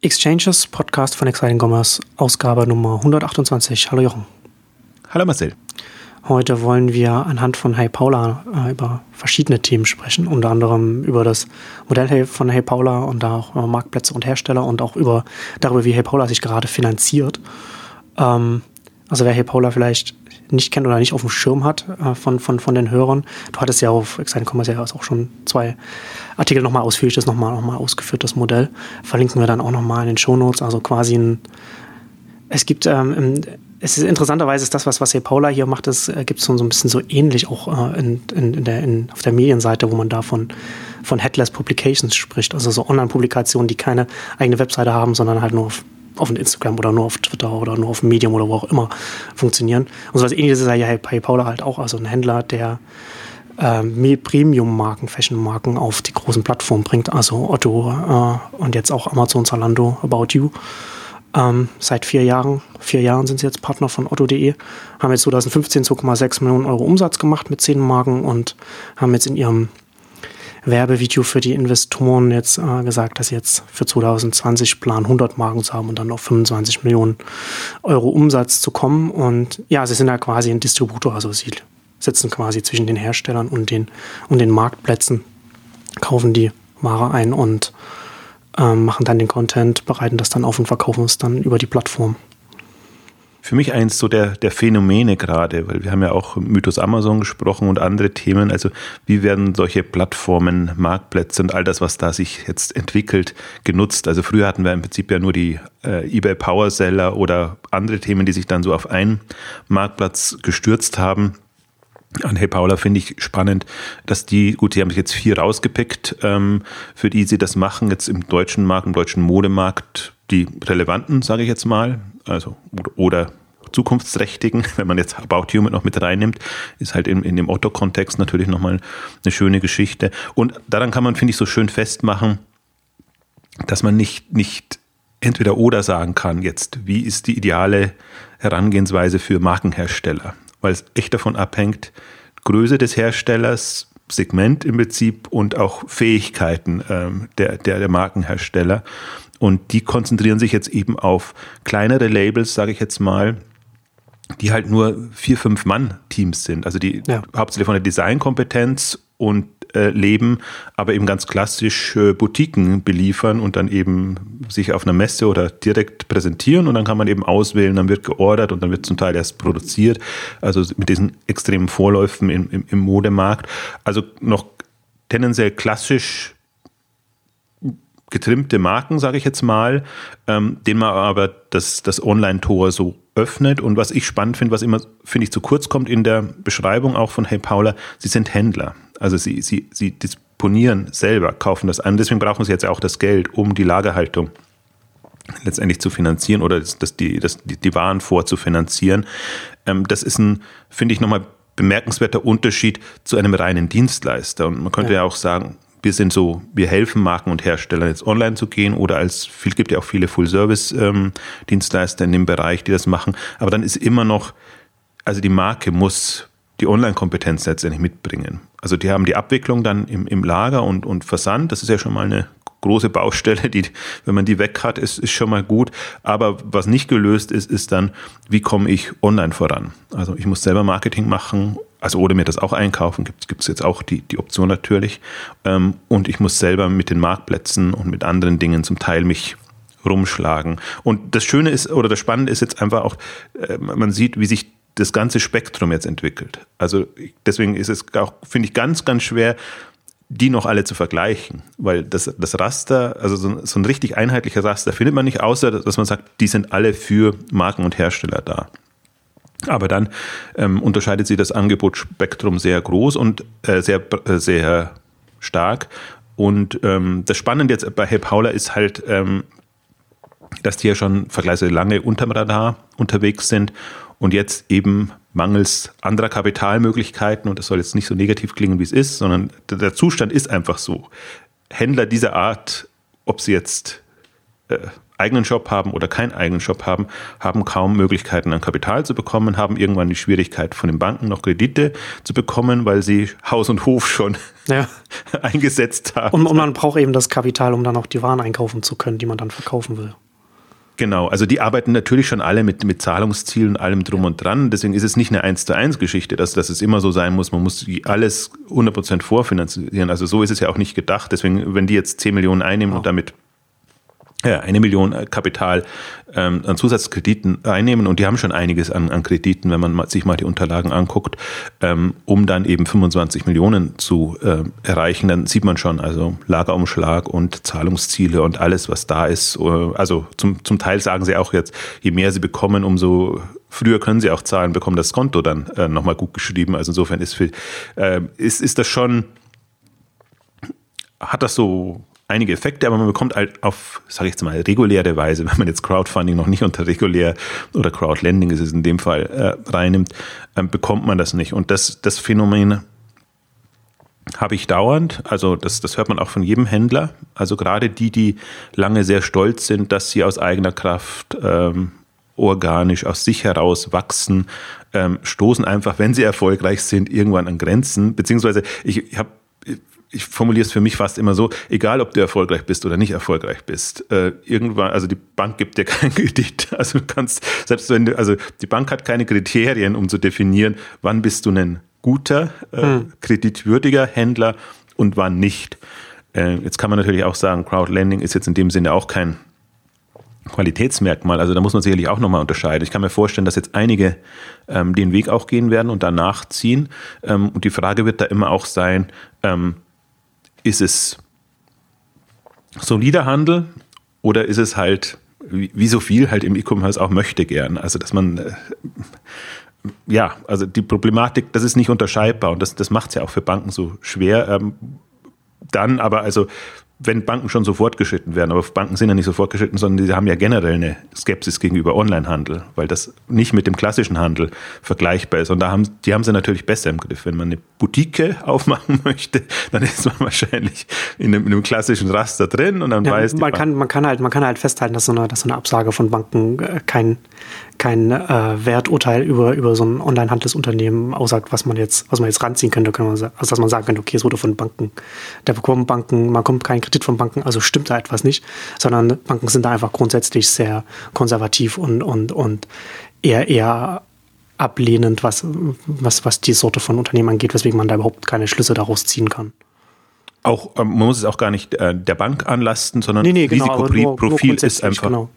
Exchanges, Podcast von Exciting Commerce, Ausgabe Nummer 128. Hallo Jochen. Hallo Marcel. Heute wollen wir anhand von Hey Paula äh, über verschiedene Themen sprechen, unter anderem über das Modell von Hey Paula und auch über Marktplätze und Hersteller und auch über darüber, wie Hey Paula sich gerade finanziert. Ähm, also wer Hey Paula vielleicht nicht kennt oder nicht auf dem Schirm hat äh, von, von, von den Hörern, du hattest ja auf Exciting Commerce ja auch schon zwei Artikel nochmal ausführlich, das nochmal noch mal ausgeführt, das Modell. Verlinken wir dann auch nochmal in den Show Notes, also quasi ein es gibt ähm, es ist interessanterweise ist das, was, was hier Paula hier macht, das äh, gibt es so, so ein bisschen so ähnlich auch äh, in, in, in der, in, auf der Medienseite, wo man da von, von Headless Publications spricht, also so Online-Publikationen, die keine eigene Webseite haben, sondern halt nur auf, auf Instagram oder nur auf Twitter oder nur auf Medium oder wo auch immer funktionieren. Und so was ähnliches ist ja hier bei Paula halt auch, also ein Händler, der äh, Premium-Marken, Fashion-Marken auf die großen Plattformen bringt, also Otto äh, und jetzt auch Amazon, Zalando, About You. Ähm, seit vier Jahren, vier Jahren sind sie jetzt Partner von Otto.de, haben jetzt 2015 2,6 Millionen Euro Umsatz gemacht mit zehn Marken und haben jetzt in ihrem Werbevideo für die Investoren jetzt äh, gesagt, dass sie jetzt für 2020 planen, 100 Marken zu haben und dann auf 25 Millionen Euro Umsatz zu kommen. Und ja, sie sind ja quasi ein Distributor, also sie sitzen quasi zwischen den Herstellern und den, und den Marktplätzen, kaufen die Ware ein und ähm, machen dann den Content, bereiten das dann auf und verkaufen es dann über die Plattform. Für mich eins so der, der Phänomene gerade, weil wir haben ja auch Mythos Amazon gesprochen und andere Themen. Also wie werden solche Plattformen, Marktplätze und all das, was da sich jetzt entwickelt, genutzt? Also früher hatten wir im Prinzip ja nur die äh, eBay Power Seller oder andere Themen, die sich dann so auf einen Marktplatz gestürzt haben. An Hey Paula finde ich spannend, dass die, gut, die haben sich jetzt vier rausgepickt, ähm, für die sie das machen, jetzt im deutschen Markt, im deutschen Modemarkt, die relevanten, sage ich jetzt mal, also oder zukunftsträchtigen, wenn man jetzt About You noch mit reinnimmt, ist halt in, in dem Otto-Kontext natürlich nochmal eine schöne Geschichte. Und daran kann man, finde ich, so schön festmachen, dass man nicht, nicht entweder oder sagen kann jetzt, wie ist die ideale Herangehensweise für Markenhersteller weil es echt davon abhängt, Größe des Herstellers, Segment im Prinzip und auch Fähigkeiten ähm, der, der, der Markenhersteller. Und die konzentrieren sich jetzt eben auf kleinere Labels, sage ich jetzt mal, die halt nur vier, fünf Mann-Teams sind. Also die ja. hauptsächlich von der Designkompetenz und äh, leben, aber eben ganz klassisch äh, Boutiquen beliefern und dann eben sich auf einer Messe oder direkt präsentieren und dann kann man eben auswählen, dann wird geordert und dann wird zum Teil erst produziert. Also mit diesen extremen Vorläufen im, im, im Modemarkt. Also noch tendenziell klassisch getrimmte Marken, sage ich jetzt mal, ähm, denen man aber das, das Online-Tor so öffnet. Und was ich spannend finde, was immer, finde ich, zu kurz kommt in der Beschreibung auch von Hey Paula, sie sind Händler. Also sie, sie, sie disponieren selber, kaufen das an. Deswegen brauchen sie jetzt auch das Geld, um die Lagerhaltung letztendlich zu finanzieren oder das, das die, das, die, die Waren vorzufinanzieren. Ähm, das ist ein, finde ich, nochmal bemerkenswerter Unterschied zu einem reinen Dienstleister. Und man könnte ja, ja auch sagen, wir sind so, wir helfen Marken und Herstellern jetzt online zu gehen oder als viel gibt ja auch viele Full-Service-Dienstleister in dem Bereich, die das machen. Aber dann ist immer noch, also die Marke muss die Online-Kompetenz letztendlich mitbringen. Also die haben die Abwicklung dann im, im Lager und, und Versand. Das ist ja schon mal eine große Baustelle, die, wenn man die weg hat, ist, ist schon mal gut. Aber was nicht gelöst ist, ist dann, wie komme ich online voran? Also ich muss selber Marketing machen, also oder mir das auch einkaufen, gibt es jetzt auch die, die Option natürlich. Ähm, und ich muss selber mit den Marktplätzen und mit anderen Dingen zum Teil mich rumschlagen. Und das Schöne ist, oder das Spannende ist jetzt einfach auch, äh, man sieht, wie sich das ganze Spektrum jetzt entwickelt. Also deswegen ist es auch, finde ich, ganz, ganz schwer, die noch alle zu vergleichen, weil das, das Raster, also so, so ein richtig einheitlicher Raster findet man nicht, außer dass man sagt, die sind alle für Marken und Hersteller da. Aber dann ähm, unterscheidet sich das Angebotsspektrum sehr groß und äh, sehr, äh, sehr stark. Und ähm, das Spannende jetzt bei Hey Paula ist halt, ähm, dass die ja schon vergleichsweise lange unterm Radar unterwegs sind und jetzt eben mangels anderer Kapitalmöglichkeiten, und das soll jetzt nicht so negativ klingen, wie es ist, sondern der Zustand ist einfach so. Händler dieser Art, ob sie jetzt äh, eigenen Job haben oder keinen eigenen Job haben, haben kaum Möglichkeiten an Kapital zu bekommen, haben irgendwann die Schwierigkeit von den Banken noch Kredite zu bekommen, weil sie Haus und Hof schon ja. eingesetzt haben. Und, und man braucht eben das Kapital, um dann auch die Waren einkaufen zu können, die man dann verkaufen will. Genau, also die arbeiten natürlich schon alle mit, mit Zahlungszielen und allem drum und dran. Deswegen ist es nicht eine 1 zu 1 Geschichte, dass, dass es immer so sein muss, man muss alles 100% vorfinanzieren. Also so ist es ja auch nicht gedacht. Deswegen, wenn die jetzt 10 Millionen einnehmen oh. und damit ja, eine Million äh, Kapital ähm, an Zusatzkrediten einnehmen und die haben schon einiges an, an Krediten, wenn man sich mal die Unterlagen anguckt, ähm, um dann eben 25 Millionen zu äh, erreichen, dann sieht man schon, also Lagerumschlag und Zahlungsziele und alles, was da ist. Äh, also zum, zum Teil sagen sie auch jetzt, je mehr sie bekommen, umso früher können sie auch zahlen, bekommen das Konto dann äh, nochmal gut geschrieben. Also insofern ist, für, äh, ist, ist das schon, hat das so einige Effekte, aber man bekommt halt auf, sage ich jetzt mal, reguläre Weise, wenn man jetzt Crowdfunding noch nicht unter regulär oder Crowdlending ist es in dem Fall äh, reinnimmt, äh, bekommt man das nicht. Und das, das Phänomen habe ich dauernd, also das, das hört man auch von jedem Händler, also gerade die, die lange sehr stolz sind, dass sie aus eigener Kraft ähm, organisch aus sich heraus wachsen, ähm, stoßen einfach, wenn sie erfolgreich sind, irgendwann an Grenzen. Beziehungsweise ich, ich habe ich formuliere es für mich fast immer so, egal ob du erfolgreich bist oder nicht erfolgreich bist, äh, irgendwann, also die Bank gibt dir keinen Kredit. Also du kannst, selbst wenn du, also die Bank hat keine Kriterien, um zu definieren, wann bist du ein guter, äh, hm. kreditwürdiger Händler und wann nicht. Äh, jetzt kann man natürlich auch sagen, Crowdlending ist jetzt in dem Sinne auch kein Qualitätsmerkmal. Also da muss man sicherlich auch nochmal unterscheiden. Ich kann mir vorstellen, dass jetzt einige ähm, den Weg auch gehen werden und danach ziehen. Ähm, und die Frage wird da immer auch sein, ähm, ist es solider Handel oder ist es halt, wie, so viel halt im E-Commerce auch möchte gern? Also, dass man, äh, ja, also die Problematik, das ist nicht unterscheidbar und das, das macht es ja auch für Banken so schwer. Ähm, dann aber, also wenn Banken schon so fortgeschritten werden, aber Banken sind ja nicht so fortgeschritten, sondern die haben ja generell eine Skepsis gegenüber Onlinehandel, weil das nicht mit dem klassischen Handel vergleichbar ist. Und da haben, die haben sie natürlich besser im Griff. Wenn man eine Boutique aufmachen möchte, dann ist man wahrscheinlich in einem, in einem klassischen Raster drin und dann ja, weiß man kann, man kann halt, man kann halt festhalten, dass so eine, dass so eine Absage von Banken äh, kein, kein äh, Werturteil über, über so ein Online-Handelsunternehmen aussagt, was man jetzt, was man jetzt ranziehen könnte, kann man also dass man sagen könnte, okay, es wurde von Banken, da bekommen Banken, man kommt keinen Kredit von Banken, also stimmt da etwas nicht, sondern Banken sind da einfach grundsätzlich sehr konservativ und, und, und eher, eher ablehnend, was, was, was die Sorte von Unternehmen angeht, weswegen man da überhaupt keine Schlüsse daraus ziehen kann. Auch, ähm, man muss es auch gar nicht äh, der Bank anlasten, sondern nee, nee, genau, Risikoprofil ist einfach genau.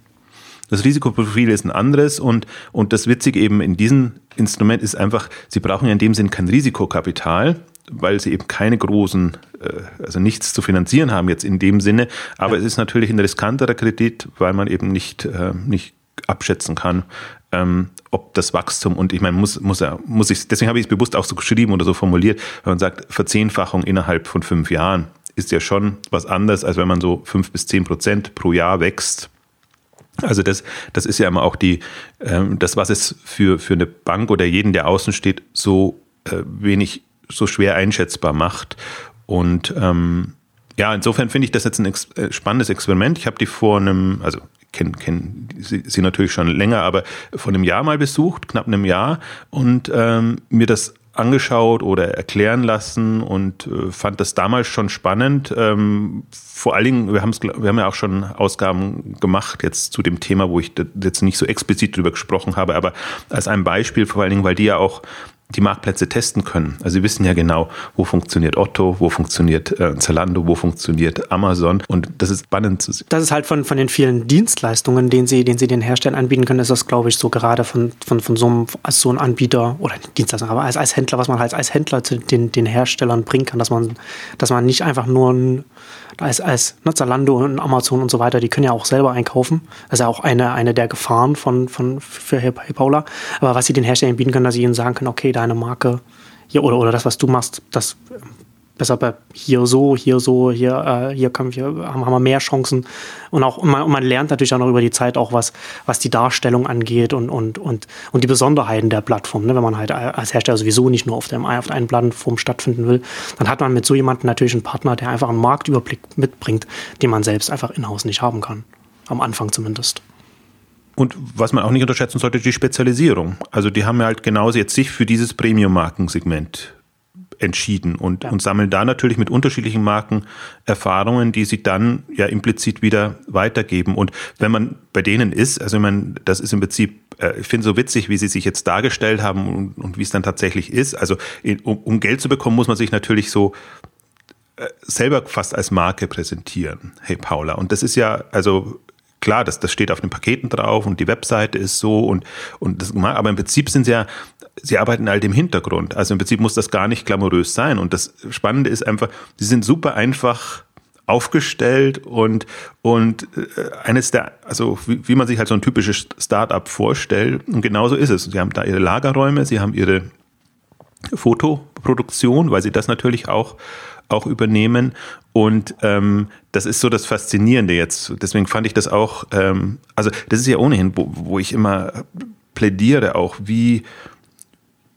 Das Risikoprofil ist ein anderes und, und das Witzige eben in diesem Instrument ist einfach, Sie brauchen ja in dem Sinn kein Risikokapital, weil Sie eben keine großen, äh, also nichts zu finanzieren haben jetzt in dem Sinne. Aber ja. es ist natürlich ein riskanterer Kredit, weil man eben nicht, äh, nicht abschätzen kann, ähm, ob das Wachstum und ich meine, muss, muss, er, muss ich, deswegen habe ich es bewusst auch so geschrieben oder so formuliert, wenn man sagt, Verzehnfachung innerhalb von fünf Jahren ist ja schon was anderes, als wenn man so fünf bis zehn Prozent pro Jahr wächst. Also das, das ist ja immer auch die, ähm, das, was es für, für eine Bank oder jeden, der außen steht, so äh, wenig, so schwer einschätzbar macht. Und ähm, ja, insofern finde ich das jetzt ein ex äh, spannendes Experiment. Ich habe die vor einem, also kenne kenn sie, sie natürlich schon länger, aber vor einem Jahr mal besucht, knapp einem Jahr, und ähm, mir das angeschaut oder erklären lassen und äh, fand das damals schon spannend. Ähm, vor allen Dingen, wir, wir haben ja auch schon Ausgaben gemacht jetzt zu dem Thema, wo ich jetzt nicht so explizit drüber gesprochen habe, aber als ein Beispiel vor allen Dingen, weil die ja auch die Marktplätze testen können. Also sie wissen ja genau, wo funktioniert Otto, wo funktioniert äh, Zalando, wo funktioniert Amazon und das ist spannend zu sehen. Das ist halt von, von den vielen Dienstleistungen, den sie, den sie den Herstellern anbieten können, ist das, glaube ich, so gerade von, von, von so einem, als so ein Anbieter oder Dienstleistung, aber als, als Händler, was man halt als Händler zu den, den Herstellern bringen kann, dass man, dass man nicht einfach nur ein als, als ne, Zalando und Amazon und so weiter, die können ja auch selber einkaufen. Das ist ja auch eine, eine der Gefahren von, von, für Paula. Aber was sie den Herstellern bieten können, dass sie ihnen sagen können, okay, deine Marke hier, oder, oder das, was du machst, das besser bei hier so, hier so, hier, äh, hier können wir, haben, haben wir mehr Chancen. Und auch, man, man lernt natürlich auch noch über die Zeit auch was, was die Darstellung angeht und, und, und, und die Besonderheiten der Plattform. Ne? Wenn man halt als Hersteller sowieso nicht nur auf, dem, auf einen Plattform stattfinden will, dann hat man mit so jemandem natürlich einen Partner, der einfach einen Marktüberblick mitbringt, den man selbst einfach in-house nicht haben kann. am Anfang zumindest. Und was man auch nicht unterschätzen sollte, die Spezialisierung. Also die haben ja halt genauso jetzt sich für dieses Premium-Markensegment entschieden und, ja. und sammeln da natürlich mit unterschiedlichen Marken Erfahrungen, die sie dann ja implizit wieder weitergeben. Und wenn man bei denen ist, also ich meine, das ist im Prinzip, äh, ich finde so witzig, wie sie sich jetzt dargestellt haben und, und wie es dann tatsächlich ist. Also um, um Geld zu bekommen, muss man sich natürlich so äh, selber fast als Marke präsentieren. Hey Paula. Und das ist ja, also klar, das, das steht auf den Paketen drauf und die Webseite ist so und, und das, aber im Prinzip sind sie ja, sie arbeiten halt im Hintergrund. Also im Prinzip muss das gar nicht glamourös sein. Und das Spannende ist einfach, sie sind super einfach aufgestellt und, und äh, eines der, also wie, wie man sich halt so ein typisches Startup vorstellt. Und genauso ist es. Sie haben da ihre Lagerräume, sie haben ihre Fotoproduktion, weil sie das natürlich auch auch übernehmen. Und ähm, das ist so das Faszinierende jetzt. Deswegen fand ich das auch, ähm, also das ist ja ohnehin, wo, wo ich immer plädiere, auch wie,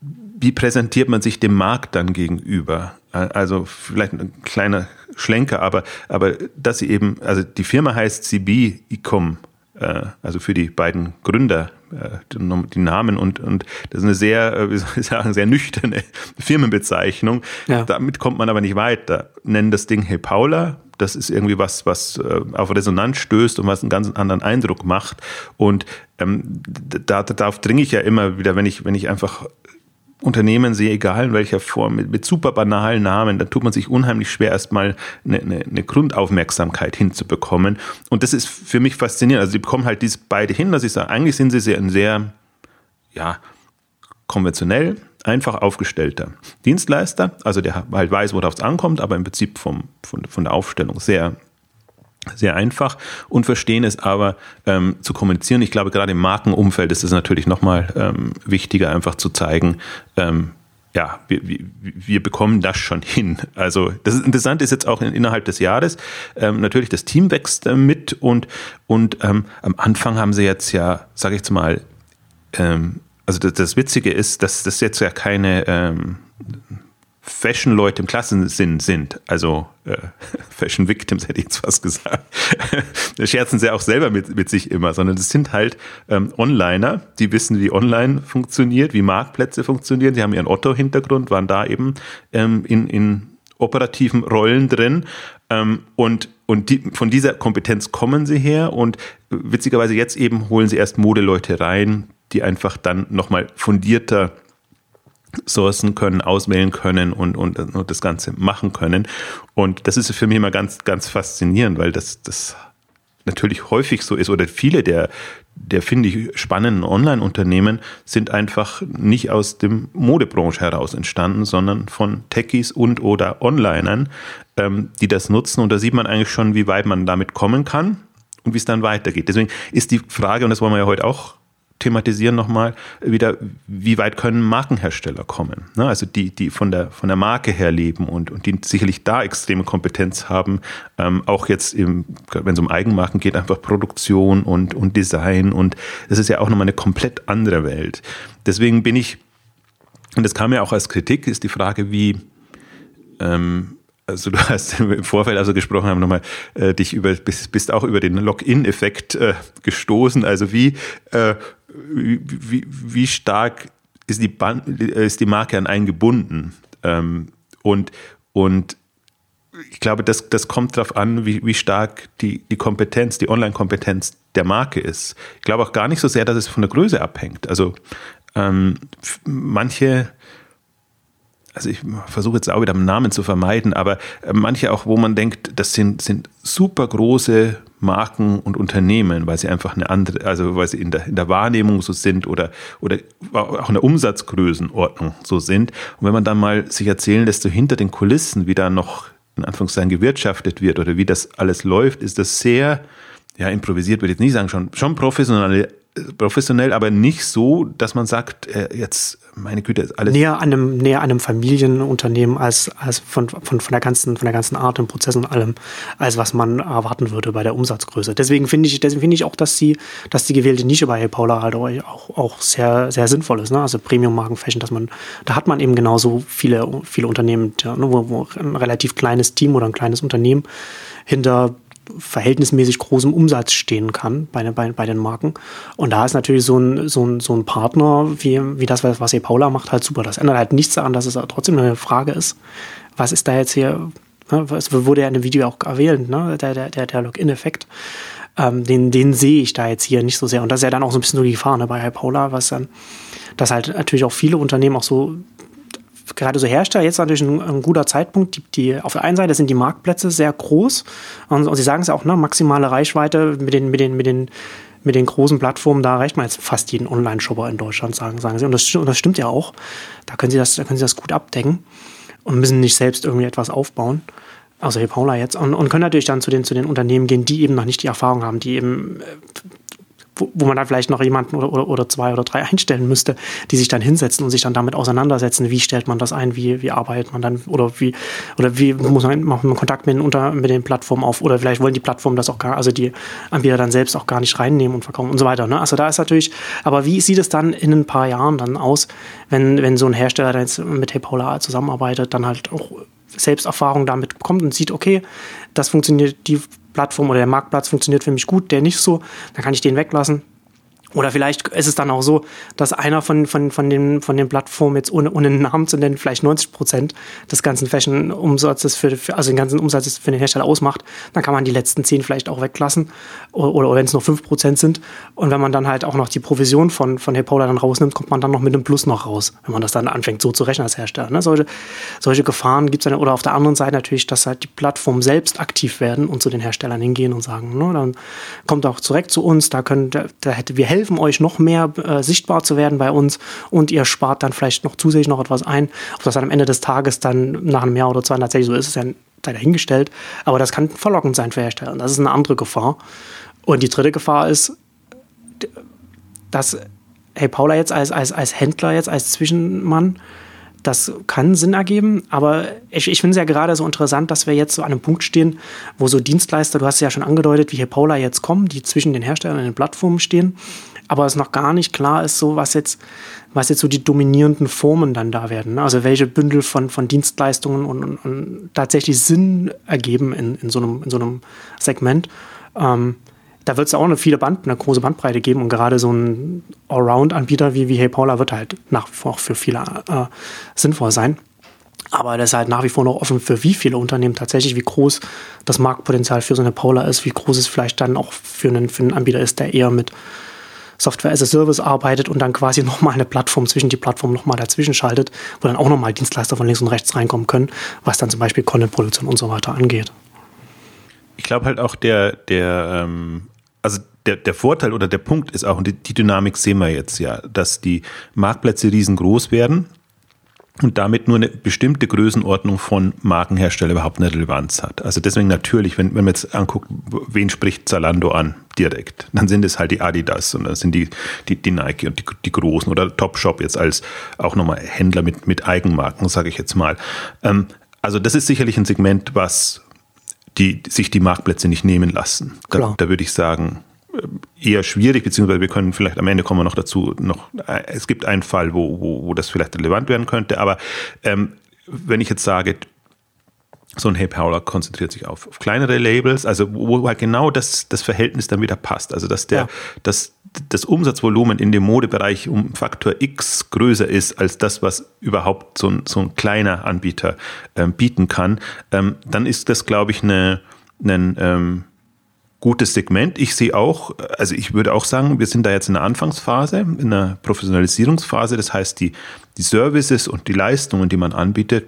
wie präsentiert man sich dem Markt dann gegenüber? Also vielleicht ein kleiner Schlenker, aber, aber dass sie eben, also die Firma heißt CB Ecom, äh, also für die beiden Gründer äh, die Namen und, und das ist eine sehr, äh, wie soll ich sagen, sehr nüchterne Firmenbezeichnung. Ja. Damit kommt man aber nicht weiter. Nennen das Ding Hey Paula. Das ist irgendwie was, was äh, auf Resonanz stößt und was einen ganz anderen Eindruck macht. Und ähm, da, darauf dringe ich ja immer wieder, wenn ich, wenn ich einfach Unternehmen sehe, egal in welcher Form, mit, mit super banalen Namen, dann tut man sich unheimlich schwer, erstmal eine, eine, eine Grundaufmerksamkeit hinzubekommen. Und das ist für mich faszinierend. Also, die bekommen halt diese beide hin, dass ich sage, eigentlich sind sie sehr, ein sehr, ja, konventionell, einfach aufgestellter Dienstleister, also der halt weiß, worauf es ankommt, aber im Prinzip vom, von, von der Aufstellung sehr sehr einfach und verstehen es aber ähm, zu kommunizieren. Ich glaube, gerade im Markenumfeld ist es natürlich nochmal ähm, wichtiger, einfach zu zeigen, ähm, ja, wir, wir, wir bekommen das schon hin. Also das ist interessant ist jetzt auch in, innerhalb des Jahres. Ähm, natürlich, das Team wächst äh, mit und, und ähm, am Anfang haben sie jetzt ja, sage ich jetzt mal, ähm, also das, das Witzige ist, dass das jetzt ja keine ähm, Fashion-Leute im Klassensinn sind. Also äh, Fashion-Victims hätte ich jetzt fast gesagt. da scherzen sie auch selber mit, mit sich immer, sondern es sind halt ähm, Onliner, die wissen, wie Online funktioniert, wie Marktplätze funktionieren. Sie haben ihren Otto-Hintergrund, waren da eben ähm, in, in operativen Rollen drin. Ähm, und und die, von dieser Kompetenz kommen sie her und witzigerweise jetzt eben holen sie erst Modeleute rein, die einfach dann nochmal fundierter sourcen können, auswählen können und, und, und das Ganze machen können. Und das ist für mich immer ganz, ganz faszinierend, weil das, das natürlich häufig so ist oder viele der, der finde ich spannenden Online-Unternehmen sind einfach nicht aus dem Modebranche heraus entstanden, sondern von Techies und oder Onlinern, ähm, die das nutzen. Und da sieht man eigentlich schon, wie weit man damit kommen kann und wie es dann weitergeht. Deswegen ist die Frage, und das wollen wir ja heute auch thematisieren nochmal wieder, wie weit können Markenhersteller kommen? Ne? Also die, die von der, von der Marke her leben und, und die sicherlich da extreme Kompetenz haben, ähm, auch jetzt, wenn es um Eigenmarken geht, einfach Produktion und, und Design und das ist ja auch nochmal eine komplett andere Welt. Deswegen bin ich, und das kam ja auch als Kritik, ist die Frage, wie, ähm, also du hast im Vorfeld also gesprochen haben nochmal äh, dich über bist, bist auch über den Login-Effekt äh, gestoßen. Also wie äh, wie, wie stark ist die, Band, ist die Marke an einen gebunden? Ähm, und, und ich glaube, das, das kommt darauf an, wie, wie stark die, die Kompetenz, die Online-Kompetenz der Marke ist. Ich glaube auch gar nicht so sehr, dass es von der Größe abhängt. Also ähm, manche also ich versuche jetzt auch wieder Namen zu vermeiden, aber äh, manche auch, wo man denkt, das sind, sind super große Marken und Unternehmen, weil sie einfach eine andere, also weil sie in der, in der Wahrnehmung so sind oder, oder auch in der Umsatzgrößenordnung so sind. Und wenn man dann mal sich erzählen lässt, so hinter den Kulissen, wie da noch in Anführungszeichen gewirtschaftet wird oder wie das alles läuft, ist das sehr, ja, improvisiert würde ich jetzt nicht sagen, schon, schon professionell, professionell, aber nicht so, dass man sagt, äh, jetzt, meine Güte, ist alles. Näher an einem, näher an einem Familienunternehmen als, als von, von, von der ganzen, von der ganzen Art und Prozess und allem, als was man erwarten würde bei der Umsatzgröße. Deswegen finde ich, deswegen finde ich auch, dass die, dass die gewählte Nische bei Paula halt auch, auch sehr, sehr sinnvoll ist, ne? Also Premium-Marken-Fashion, dass man, da hat man eben genauso viele, viele Unternehmen, ja, ne? wo, wo ein relativ kleines Team oder ein kleines Unternehmen hinter verhältnismäßig großem Umsatz stehen kann bei, bei, bei den Marken. Und da ist natürlich so ein, so ein, so ein Partner wie, wie das, was E. Paula macht, halt super. Das ändert halt nichts daran, dass es trotzdem eine Frage ist, was ist da jetzt hier, ne, es wurde ja in dem Video auch erwähnt, ne, der, der, der, der Login-Effekt. Ähm, den, den sehe ich da jetzt hier nicht so sehr. Und das ist ja dann auch so ein bisschen so die Gefahr ne, bei Paula, was dann, dass halt natürlich auch viele Unternehmen auch so gerade so Hersteller jetzt natürlich ein, ein, guter Zeitpunkt. Die, die, auf der einen Seite sind die Marktplätze sehr groß und, und sie sagen es auch, ne, maximale Reichweite mit den, mit den, mit den mit den großen Plattformen, da erreicht man jetzt fast jeden Online-Shopper in Deutschland, sagen, sagen sie. Und das, und das stimmt ja auch. Da können sie das, da können sie das gut abdecken und müssen nicht selbst irgendwie etwas aufbauen. Also hier Paula jetzt. Und, und können natürlich dann zu den, zu den Unternehmen gehen, die eben noch nicht die Erfahrung haben, die eben äh, wo, man dann vielleicht noch jemanden oder, oder, oder zwei oder drei einstellen müsste, die sich dann hinsetzen und sich dann damit auseinandersetzen, wie stellt man das ein, wie, wie arbeitet man dann oder wie oder wie muss man, macht man Kontakt mit den, unter, mit den Plattformen auf oder vielleicht wollen die Plattformen das auch gar, also die Anbieter dann selbst auch gar nicht reinnehmen und verkaufen und so weiter. Ne? Also da ist natürlich, aber wie sieht es dann in ein paar Jahren dann aus, wenn, wenn so ein Hersteller dann jetzt mit HeyPolar zusammenarbeitet, dann halt auch Selbsterfahrung damit bekommt und sieht, okay, das funktioniert, die Plattform oder der Marktplatz funktioniert für mich gut, der nicht so, dann kann ich den weglassen. Oder vielleicht ist es dann auch so, dass einer von, von, von, den, von den Plattformen jetzt ohne, ohne einen Namen zu nennen, vielleicht 90 Prozent des ganzen Fashion-Umsatzes für, für, also den ganzen Umsatzes für den Hersteller ausmacht. Dann kann man die letzten 10 vielleicht auch weglassen. Oder, oder wenn es nur 5 Prozent sind. Und wenn man dann halt auch noch die Provision von, von Paula dann rausnimmt, kommt man dann noch mit einem Plus noch raus, wenn man das dann anfängt so zu rechnen als Hersteller. Ne? Solche, solche Gefahren gibt es dann. Oder auf der anderen Seite natürlich, dass halt die Plattformen selbst aktiv werden und zu den Herstellern hingehen und sagen, ne, dann kommt auch direkt zu uns, da können, da, da hätte wir helfen helfen euch noch mehr äh, sichtbar zu werden bei uns und ihr spart dann vielleicht noch zusätzlich noch etwas ein. Ob das dann am Ende des Tages dann nach einem Jahr oder zwei tatsächlich so ist, ist ja dahingestellt. Aber das kann verlockend sein für Hersteller. Und das ist eine andere Gefahr. Und die dritte Gefahr ist, dass Hey Paula jetzt als, als, als Händler, jetzt als Zwischenmann, das kann Sinn ergeben, aber ich, ich finde es ja gerade so interessant, dass wir jetzt so an einem Punkt stehen, wo so Dienstleister, du hast es ja schon angedeutet, wie hier Paula jetzt kommen, die zwischen den Herstellern und den Plattformen stehen aber es noch gar nicht klar ist, so was jetzt, was jetzt so die dominierenden Formen dann da werden. Ne? Also welche Bündel von, von Dienstleistungen und, und, und tatsächlich Sinn ergeben in, in, so, einem, in so einem Segment. Ähm, da wird es auch eine viele Band, eine große Bandbreite geben und gerade so ein Allround-Anbieter wie, wie Hey Paula wird halt nach wie vor auch für viele äh, sinnvoll sein. Aber das ist halt nach wie vor noch offen für wie viele Unternehmen tatsächlich, wie groß das Marktpotenzial für so eine Paula ist, wie groß es vielleicht dann auch für einen, für einen Anbieter ist, der eher mit Software as a Service arbeitet und dann quasi nochmal eine Plattform zwischen die Plattform nochmal dazwischen schaltet, wo dann auch nochmal Dienstleister von links und rechts reinkommen können, was dann zum Beispiel Content-Produktion und so weiter angeht. Ich glaube halt auch der, der, ähm, also der, der Vorteil oder der Punkt ist auch, und die, die Dynamik sehen wir jetzt ja, dass die Marktplätze riesengroß werden und damit nur eine bestimmte Größenordnung von Markenhersteller überhaupt eine Relevanz hat. Also deswegen natürlich, wenn, wenn man jetzt anguckt, wen spricht Zalando an direkt, dann sind es halt die Adidas und dann sind die, die, die Nike und die, die großen oder Topshop jetzt als auch nochmal Händler mit, mit Eigenmarken, sage ich jetzt mal. Ähm, also das ist sicherlich ein Segment, was die, sich die Marktplätze nicht nehmen lassen. Da, da würde ich sagen, eher schwierig, beziehungsweise wir können vielleicht am Ende kommen wir noch dazu, noch, äh, es gibt einen Fall, wo, wo, wo das vielleicht relevant werden könnte, aber ähm, wenn ich jetzt sage, so ein Hey Paula konzentriert sich auf, auf kleinere Labels, also wo halt genau das, das Verhältnis dann wieder passt. Also dass der, ja. dass das Umsatzvolumen in dem Modebereich um Faktor X größer ist als das, was überhaupt so ein, so ein kleiner Anbieter ähm, bieten kann, ähm, dann ist das, glaube ich, eine, eine ähm, gutes Segment. Ich sehe auch, also ich würde auch sagen, wir sind da jetzt in der Anfangsphase, in der Professionalisierungsphase. Das heißt, die, die Services und die Leistungen, die man anbietet,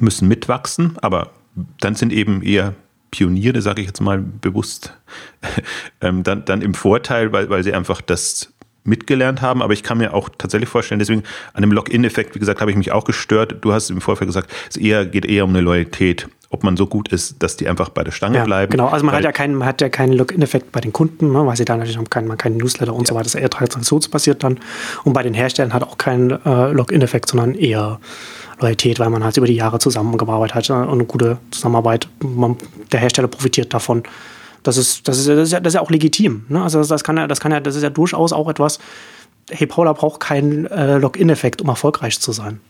müssen mitwachsen, aber dann sind eben eher Pioniere, sage ich jetzt mal bewusst, ähm, dann, dann im Vorteil, weil, weil sie einfach das mitgelernt haben, aber ich kann mir auch tatsächlich vorstellen, deswegen an dem Login-Effekt, wie gesagt, habe ich mich auch gestört. Du hast im Vorfeld gesagt, es eher, geht eher um eine Loyalität ob man so gut ist, dass die einfach bei der Stange ja, bleiben. Genau, also man hat ja keinen, man hat ja keinen Login-Effekt bei den Kunden, ne, weil sie da natürlich auch keinen, man keinen Newsletter und ja. so weiter, das ist eher transaktionsbasiert dann. Und bei den Herstellern hat auch keinen äh, Login-Effekt, sondern eher Loyalität, weil man halt über die Jahre zusammengearbeitet hat und eine gute Zusammenarbeit. Man, der Hersteller profitiert davon. Das ist, das ist, das ist, ja, das ist ja auch legitim. Ne? Also das, das, kann ja, das kann ja, das ist ja durchaus auch etwas. Hey, Paula braucht keinen äh, Login-Effekt, um erfolgreich zu sein.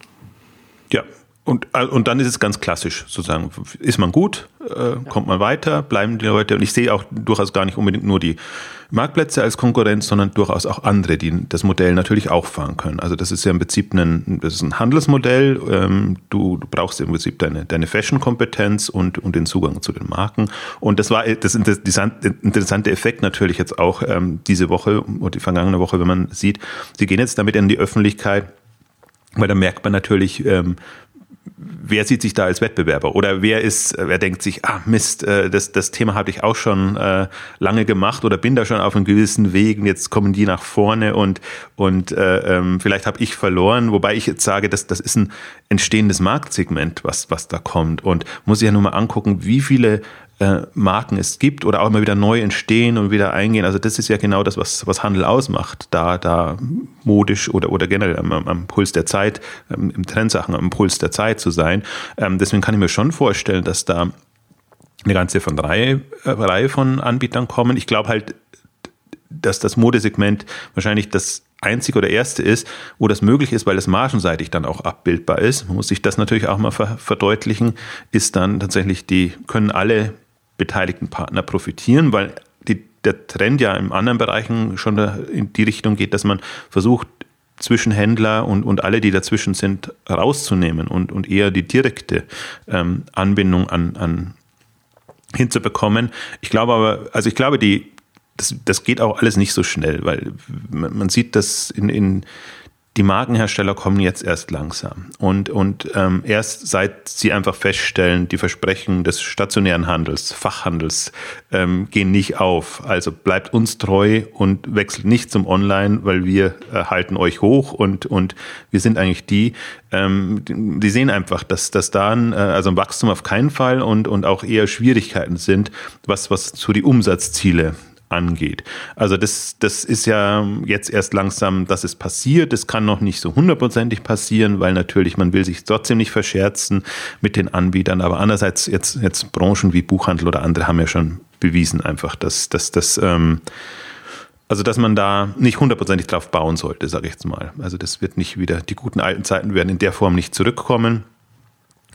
Ja, und, äh, und dann ist es ganz klassisch, sozusagen, ist man gut, äh, kommt man weiter, bleiben die Leute. Und ich sehe auch durchaus gar nicht unbedingt nur die Marktplätze als Konkurrenz, sondern durchaus auch andere, die das Modell natürlich auch fahren können. Also das ist ja im Prinzip ein, das ist ein Handelsmodell. Ähm, du, du brauchst im Prinzip deine, deine Fashion-Kompetenz und, und den Zugang zu den Marken. Und das war das interessante Effekt natürlich jetzt auch ähm, diese Woche oder die vergangene Woche, wenn man sieht, sie gehen jetzt damit in die Öffentlichkeit, weil da merkt man natürlich, ähm, wer sieht sich da als Wettbewerber? Oder wer ist, wer denkt sich, ah Mist, äh, das, das Thema habe ich auch schon äh, lange gemacht oder bin da schon auf einem gewissen Weg und jetzt kommen die nach vorne und, und äh, ähm, vielleicht habe ich verloren, wobei ich jetzt sage, dass das ist ein entstehendes Marktsegment, was, was da kommt. Und muss ich ja nur mal angucken, wie viele äh, Marken es gibt oder auch immer wieder neu entstehen und wieder eingehen. Also das ist ja genau das, was, was Handel ausmacht, da, da modisch oder, oder generell am, am Puls der Zeit, ähm, im Trendsachen am Puls der Zeit zu sein. Ähm, deswegen kann ich mir schon vorstellen, dass da eine ganze von Reihe, äh, Reihe von Anbietern kommen. Ich glaube halt, dass das Modesegment wahrscheinlich das einzige oder erste ist, wo das möglich ist, weil es margenseitig dann auch abbildbar ist. Man muss sich das natürlich auch mal verdeutlichen, ist dann tatsächlich die, können alle beteiligten Partner profitieren, weil die, der Trend ja in anderen Bereichen schon in die Richtung geht, dass man versucht, Zwischenhändler und, und alle, die dazwischen sind, rauszunehmen und, und eher die direkte ähm, Anbindung an, an hinzubekommen. Ich glaube aber, also ich glaube, die, das, das geht auch alles nicht so schnell, weil man sieht das in, in die Markenhersteller kommen jetzt erst langsam. Und, und ähm, erst seit sie einfach feststellen, die Versprechen des stationären Handels, Fachhandels ähm, gehen nicht auf. Also bleibt uns treu und wechselt nicht zum Online, weil wir äh, halten euch hoch und, und wir sind eigentlich die. Ähm, die sehen einfach, dass, dass da ein, äh, also ein Wachstum auf keinen Fall und, und auch eher Schwierigkeiten sind, was, was zu die Umsatzziele angeht. Also das, das ist ja jetzt erst langsam, dass es passiert. Es kann noch nicht so hundertprozentig passieren, weil natürlich man will sich trotzdem nicht verscherzen mit den Anbietern. Aber andererseits jetzt, jetzt Branchen wie Buchhandel oder andere haben ja schon bewiesen einfach, dass, dass das ähm, also, dass man da nicht hundertprozentig drauf bauen sollte, sage ich jetzt mal. Also, das wird nicht wieder, die guten alten Zeiten werden in der Form nicht zurückkommen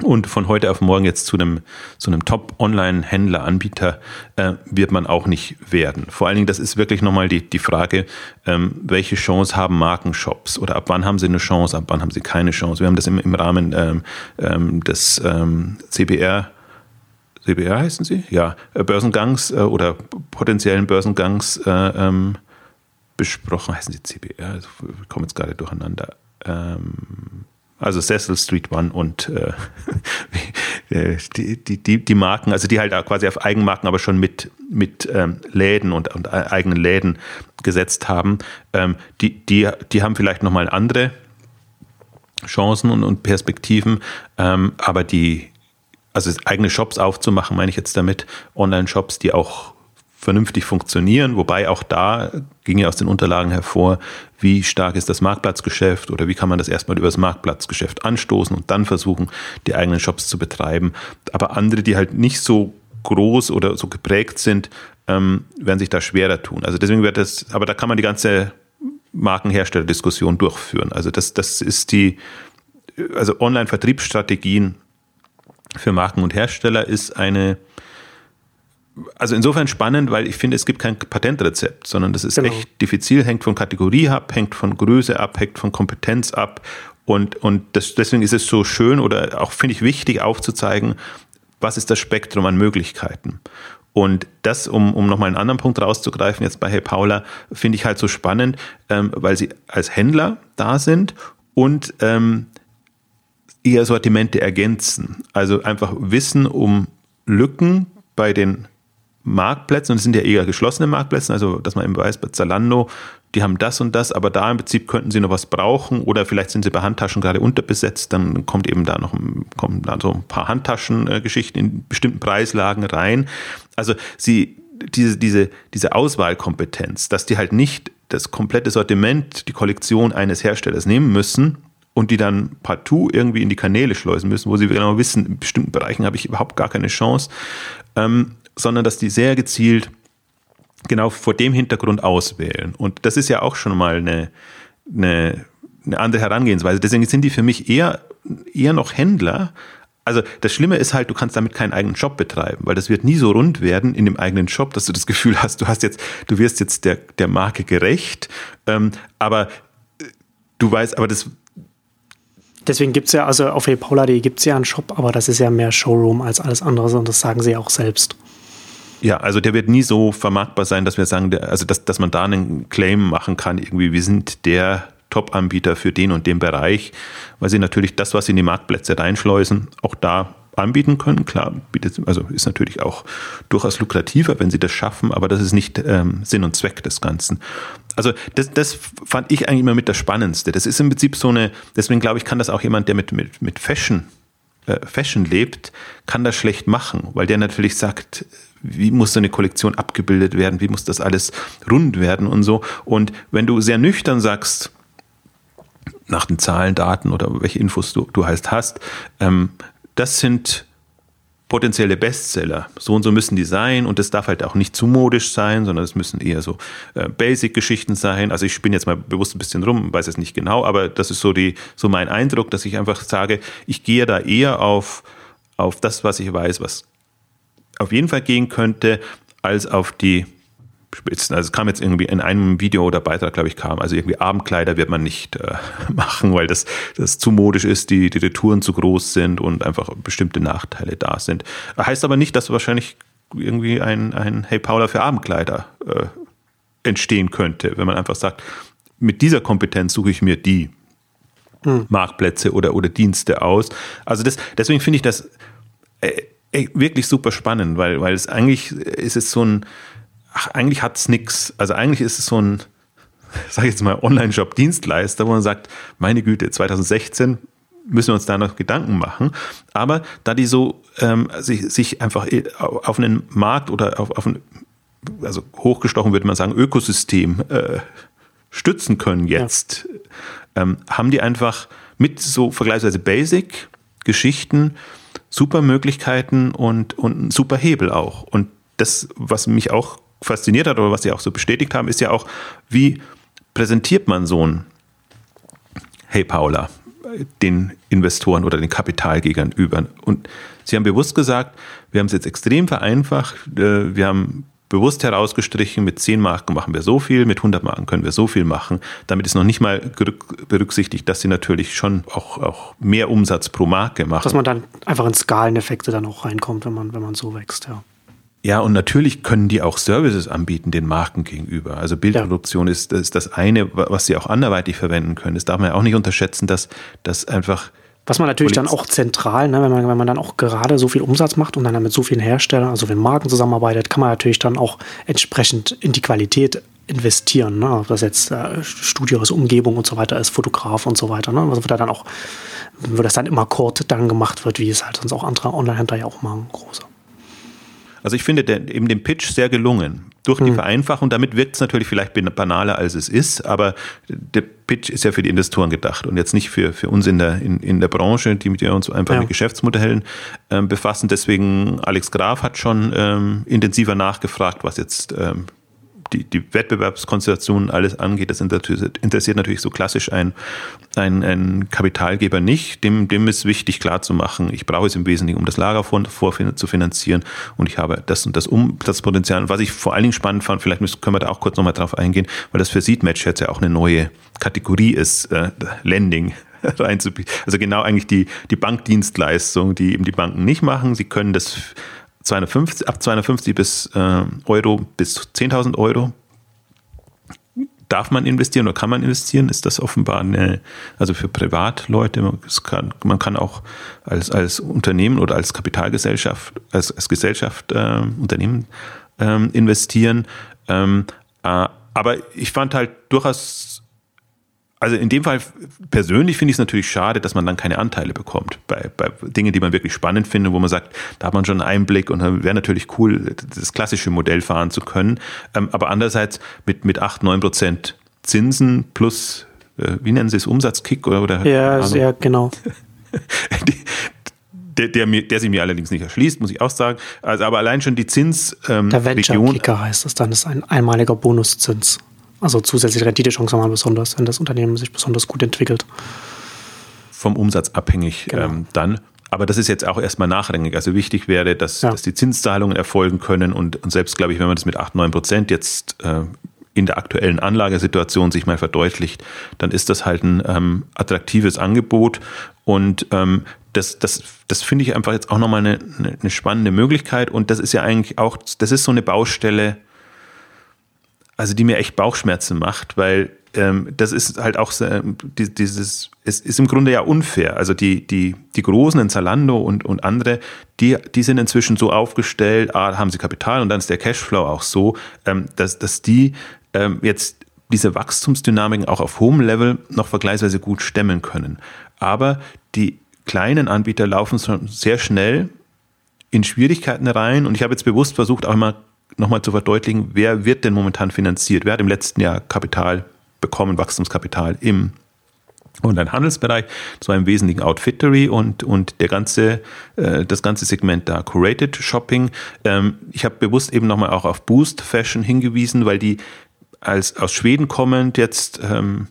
und von heute auf morgen jetzt zu einem, zu einem Top-Online-Händler-Anbieter äh, wird man auch nicht werden. Vor allen Dingen, das ist wirklich nochmal die, die Frage, ähm, welche Chance haben Markenshops oder ab wann haben sie eine Chance, ab wann haben sie keine Chance. Wir haben das im, im Rahmen ähm, ähm, des ähm, CBR CBR heißen sie? Ja, äh, Börsengangs äh, oder potenziellen Börsengangs äh, ähm, besprochen. Heißen sie CBR? Ich komme jetzt gerade durcheinander. Ähm, also Cecil Street One und äh, äh, die, die, die, die Marken, also die halt quasi auf Eigenmarken, aber schon mit, mit ähm, Läden und, und eigenen Läden gesetzt haben, ähm, die, die, die haben vielleicht nochmal andere Chancen und, und Perspektiven, ähm, aber die, also eigene Shops aufzumachen, meine ich jetzt damit, Online-Shops, die auch vernünftig funktionieren, wobei auch da ging ja aus den Unterlagen hervor, wie stark ist das Marktplatzgeschäft oder wie kann man das erstmal über das Marktplatzgeschäft anstoßen und dann versuchen, die eigenen Shops zu betreiben. Aber andere, die halt nicht so groß oder so geprägt sind, ähm, werden sich da schwerer tun. Also deswegen wird das, aber da kann man die ganze Markenherstellerdiskussion durchführen. Also das, das ist die, also Online-Vertriebsstrategien für Marken und Hersteller ist eine also insofern spannend, weil ich finde, es gibt kein Patentrezept, sondern das ist genau. echt diffizil, hängt von Kategorie ab, hängt von Größe ab, hängt von Kompetenz ab. Und, und das, deswegen ist es so schön oder auch, finde ich, wichtig aufzuzeigen, was ist das Spektrum an Möglichkeiten. Und das, um, um nochmal einen anderen Punkt rauszugreifen, jetzt bei Hey Paula, finde ich halt so spannend, ähm, weil sie als Händler da sind und ähm, ihr Sortimente ergänzen. Also einfach Wissen um Lücken bei den Marktplätzen, und es sind ja eher geschlossene Marktplätze, also dass man eben weiß, bei Zalando, die haben das und das, aber da im Prinzip könnten sie noch was brauchen oder vielleicht sind sie bei Handtaschen gerade unterbesetzt, dann kommt eben da noch kommen da so ein paar Handtaschengeschichten in bestimmten Preislagen rein. Also sie, diese, diese, diese Auswahlkompetenz, dass die halt nicht das komplette Sortiment, die Kollektion eines Herstellers nehmen müssen, und die dann partout irgendwie in die Kanäle schleusen müssen, wo sie genau wissen, in bestimmten Bereichen habe ich überhaupt gar keine Chance. Ähm, sondern dass die sehr gezielt genau vor dem Hintergrund auswählen. Und das ist ja auch schon mal eine, eine eine andere Herangehensweise. Deswegen sind die für mich eher, eher noch Händler. Also das Schlimme ist halt, du kannst damit keinen eigenen Job betreiben, weil das wird nie so rund werden in dem eigenen Job, dass du das Gefühl hast, du hast jetzt, du wirst jetzt der, der Marke gerecht. Ähm, aber äh, du weißt, aber das Deswegen gibt es ja, also auf paula.de gibt es ja einen Shop, aber das ist ja mehr Showroom als alles andere und das sagen sie auch selbst. Ja, also der wird nie so vermarktbar sein, dass wir sagen, also dass, dass man da einen Claim machen kann, irgendwie, wir sind der Top-Anbieter für den und den Bereich, weil sie natürlich das, was sie in die Marktplätze reinschleusen, auch da anbieten können. Klar, bietet, also ist natürlich auch durchaus lukrativer, wenn sie das schaffen, aber das ist nicht ähm, Sinn und Zweck des Ganzen. Also das, das fand ich eigentlich immer mit das Spannendste. Das ist im Prinzip so eine, deswegen glaube ich, kann das auch jemand, der mit, mit, mit Fashion, äh, Fashion lebt, kann das schlecht machen, weil der natürlich sagt, wie muss so eine Kollektion abgebildet werden, wie muss das alles rund werden und so. Und wenn du sehr nüchtern sagst, nach den Zahlen, Daten oder welche Infos du, du heißt hast, ähm, das sind potenzielle Bestseller. So und so müssen die sein und das darf halt auch nicht zu modisch sein, sondern es müssen eher so äh, Basic-Geschichten sein. Also ich spinne jetzt mal bewusst ein bisschen rum, weiß es nicht genau, aber das ist so die so mein Eindruck, dass ich einfach sage, ich gehe da eher auf auf das, was ich weiß, was auf jeden Fall gehen könnte, als auf die Spitzen. Also es kam jetzt irgendwie in einem Video oder Beitrag, glaube ich, kam. Also irgendwie Abendkleider wird man nicht äh, machen, weil das, das zu modisch ist, die, die Retouren zu groß sind und einfach bestimmte Nachteile da sind. Heißt aber nicht, dass wahrscheinlich irgendwie ein, ein Hey Paula für Abendkleider äh, entstehen könnte, wenn man einfach sagt, mit dieser Kompetenz suche ich mir die hm. Marktplätze oder, oder Dienste aus. Also das, deswegen finde ich das äh, wirklich super spannend, weil, weil es eigentlich ist es so ein ach, eigentlich hat es nichts. Also eigentlich ist es so ein, sage ich jetzt mal, Online-Shop-Dienstleister, wo man sagt, meine Güte, 2016 müssen wir uns da noch Gedanken machen. Aber da die so ähm, sich, sich einfach auf einen Markt oder auf, auf ein, also hochgestochen würde man sagen, Ökosystem äh, stützen können jetzt, ja. ähm, haben die einfach mit so vergleichsweise Basic Geschichten super Möglichkeiten und, und super Hebel auch. Und das, was mich auch fasziniert hat oder was sie auch so bestätigt haben, ist ja auch, wie präsentiert man so ein Hey Paula den Investoren oder den Kapitalgebern über. Und sie haben bewusst gesagt, wir haben es jetzt extrem vereinfacht, äh, wir haben bewusst herausgestrichen, mit 10 Marken machen wir so viel, mit 100 Marken können wir so viel machen. Damit ist noch nicht mal berücksichtigt, dass sie natürlich schon auch, auch mehr Umsatz pro Marke machen. Dass man dann einfach in Skaleneffekte dann auch reinkommt, wenn man, wenn man so wächst, ja. Ja, und natürlich können die auch Services anbieten den Marken gegenüber. Also Bildproduktion ja. ist, ist das eine, was sie auch anderweitig verwenden können. Das darf man ja auch nicht unterschätzen, dass das einfach was man natürlich dann auch zentral, ne, wenn, man, wenn man dann auch gerade so viel Umsatz macht und dann mit so vielen Herstellern, also wenn Marken zusammenarbeitet, kann man natürlich dann auch entsprechend in die Qualität investieren. Ne? Ob das jetzt äh, Studio ist, Umgebung und so weiter ist, Fotograf und so weiter. Ne? Also wird da dann auch, wo das dann immer kort dann gemacht wird, wie es halt sonst auch andere Online-Händler ja auch machen, große. Also ich finde den, eben den Pitch sehr gelungen. Durch die hm. Vereinfachung, damit wirkt es natürlich vielleicht banaler, als es ist, aber der Pitch ist ja für die Investoren gedacht und jetzt nicht für, für uns in der, in, in der Branche, die mit uns einfach ja. mit Geschäftsmodellen ähm, befassen. Deswegen, Alex Graf hat schon ähm, intensiver nachgefragt, was jetzt ähm, die, die Wettbewerbskonstellation alles angeht, das interessiert natürlich so klassisch ein, ein, Kapitalgeber nicht. Dem, dem ist wichtig klarzumachen, ich brauche es im Wesentlichen, um das Lager vor, vor zu finanzieren und ich habe das und das Umsatzpotenzial. Was ich vor allen Dingen spannend fand, vielleicht können wir da auch kurz nochmal drauf eingehen, weil das für Seedmatch jetzt ja auch eine neue Kategorie ist, äh, Lending reinzubieten. Also genau eigentlich die, die Bankdienstleistung, die eben die Banken nicht machen. Sie können das 250, ab 250 bis äh, Euro bis 10.000 Euro darf man investieren oder kann man investieren? Ist das offenbar eine, also für Privatleute, man kann, man kann auch als, als Unternehmen oder als Kapitalgesellschaft, als, als Gesellschaft, äh, Unternehmen ähm, investieren. Ähm, äh, aber ich fand halt durchaus also in dem Fall persönlich finde ich es natürlich schade, dass man dann keine Anteile bekommt bei, bei Dingen, die man wirklich spannend findet, wo man sagt, da hat man schon einen Einblick und dann wäre natürlich cool, das klassische Modell fahren zu können. Ähm, aber andererseits mit, mit 8, 9 Prozent Zinsen plus, äh, wie nennen Sie es, Umsatzkick oder? oder ja, sehr genau. die, der, der, mir, der sich mir allerdings nicht erschließt, muss ich auch sagen. Also, aber allein schon die Zins. Ähm, der Venture Kicker heißt es dann, ist ein einmaliger Bonuszins also zusätzliche Renditechancen haben, besonders, wenn das Unternehmen sich besonders gut entwickelt. Vom Umsatz abhängig genau. ähm, dann. Aber das ist jetzt auch erstmal nachrangig. Also wichtig wäre, dass, ja. dass die Zinszahlungen erfolgen können und, und selbst, glaube ich, wenn man das mit 8, 9 Prozent jetzt äh, in der aktuellen Anlagesituation sich mal verdeutlicht, dann ist das halt ein ähm, attraktives Angebot und ähm, das, das, das finde ich einfach jetzt auch nochmal eine, eine spannende Möglichkeit und das ist ja eigentlich auch, das ist so eine Baustelle, also die mir echt Bauchschmerzen macht, weil ähm, das ist halt auch äh, dieses, es ist im Grunde ja unfair. Also die, die, die Großen in Zalando und, und andere, die, die sind inzwischen so aufgestellt, ah, haben sie Kapital und dann ist der Cashflow auch so, ähm, dass, dass die ähm, jetzt diese Wachstumsdynamiken auch auf hohem Level noch vergleichsweise gut stemmen können. Aber die kleinen Anbieter laufen schon sehr schnell in Schwierigkeiten rein und ich habe jetzt bewusst versucht, auch mal nochmal zu verdeutlichen, wer wird denn momentan finanziert? Wer hat im letzten Jahr Kapital bekommen, Wachstumskapital im Online-Handelsbereich. Das war im Wesentlichen Outfittery und, und der ganze, äh, das ganze Segment da, Curated Shopping. Ähm, ich habe bewusst eben nochmal auch auf Boost Fashion hingewiesen, weil die als aus Schweden kommend jetzt ähm,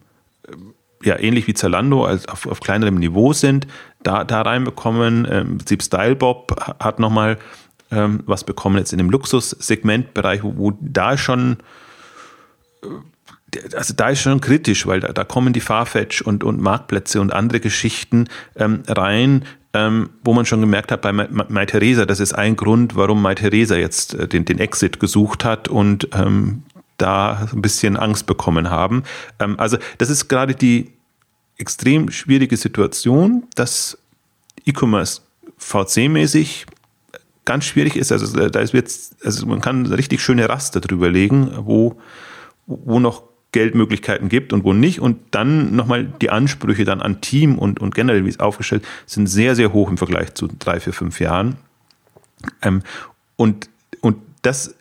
ja ähnlich wie Zalando als auf, auf kleinerem Niveau sind, da, da reinbekommen. Ähm, Style Bob hat nochmal ähm, was bekommen jetzt in dem Luxussegmentbereich, wo, wo da schon äh, also da ist schon kritisch, weil da, da kommen die Farfetch und, und Marktplätze und andere Geschichten ähm, rein, ähm, wo man schon gemerkt hat bei Mai Theresa, das ist ein Grund, warum Mai Theresa jetzt äh, den, den Exit gesucht hat und ähm, da ein bisschen Angst bekommen haben. Ähm, also das ist gerade die extrem schwierige Situation, dass E-Commerce VC-mäßig ganz schwierig ist. Also äh, da jetzt, also man kann richtig schöne Raster drüber legen, wo, wo noch Geldmöglichkeiten gibt und wo nicht. Und dann nochmal die Ansprüche dann an Team und, und generell, wie es aufgestellt, sind sehr, sehr hoch im Vergleich zu drei, vier, fünf Jahren. Ähm, und, und das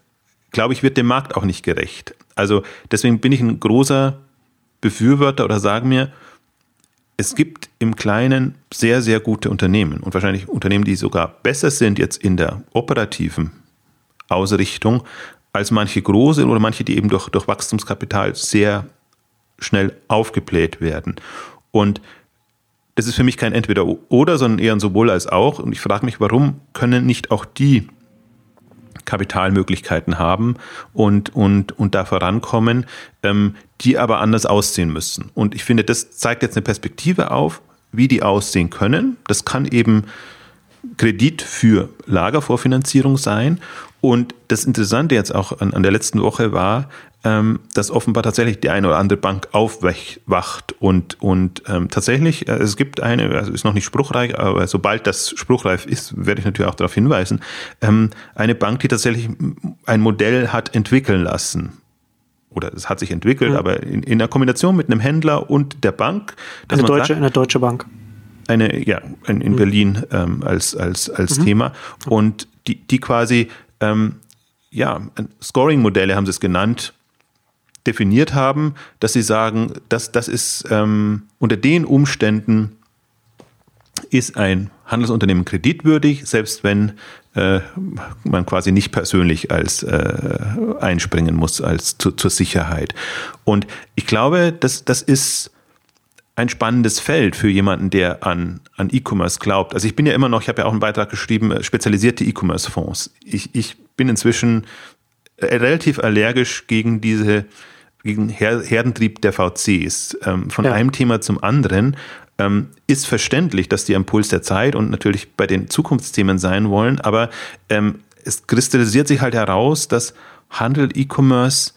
glaube ich, wird dem Markt auch nicht gerecht. Also deswegen bin ich ein großer Befürworter oder sage mir, es gibt im Kleinen sehr, sehr gute Unternehmen und wahrscheinlich Unternehmen, die sogar besser sind jetzt in der operativen Ausrichtung als manche große oder manche, die eben durch, durch Wachstumskapital sehr schnell aufgebläht werden. Und das ist für mich kein Entweder-Oder, sondern eher ein sowohl als auch. Und ich frage mich, warum können nicht auch die Kapitalmöglichkeiten haben und, und, und da vorankommen, ähm, die aber anders aussehen müssen. Und ich finde, das zeigt jetzt eine Perspektive auf, wie die aussehen können. Das kann eben Kredit für Lagervorfinanzierung sein. Und das Interessante jetzt auch an, an der letzten Woche war, ähm, dass offenbar tatsächlich die eine oder andere Bank aufwacht und, und ähm, tatsächlich, äh, es gibt eine, also ist noch nicht spruchreich, aber sobald das spruchreif ist, werde ich natürlich auch darauf hinweisen, ähm, eine Bank, die tatsächlich ein Modell hat entwickeln lassen. Oder es hat sich entwickelt, mhm. aber in, in der Kombination mit einem Händler und der Bank. Eine deutsche, sagt, eine deutsche Bank. Eine, ja, in, in mhm. Berlin ähm, als, als, als mhm. Thema. Und die, die quasi, ähm, ja, Scoring-Modelle haben sie es genannt, definiert haben, dass sie sagen, dass das ist ähm, unter den Umständen ist ein Handelsunternehmen kreditwürdig, selbst wenn äh, man quasi nicht persönlich als äh, einspringen muss als zu, zur Sicherheit. Und ich glaube, dass das ist ein spannendes Feld für jemanden, der an, an E-Commerce glaubt. Also ich bin ja immer noch, ich habe ja auch einen Beitrag geschrieben, äh, spezialisierte E-Commerce-Fonds. Ich, ich bin inzwischen relativ allergisch gegen diese gegen Her Herdentrieb der VCs. Ähm, von ja. einem Thema zum anderen ähm, ist verständlich, dass die Impuls der Zeit und natürlich bei den Zukunftsthemen sein wollen, aber ähm, es kristallisiert sich halt heraus, dass Handel, E-Commerce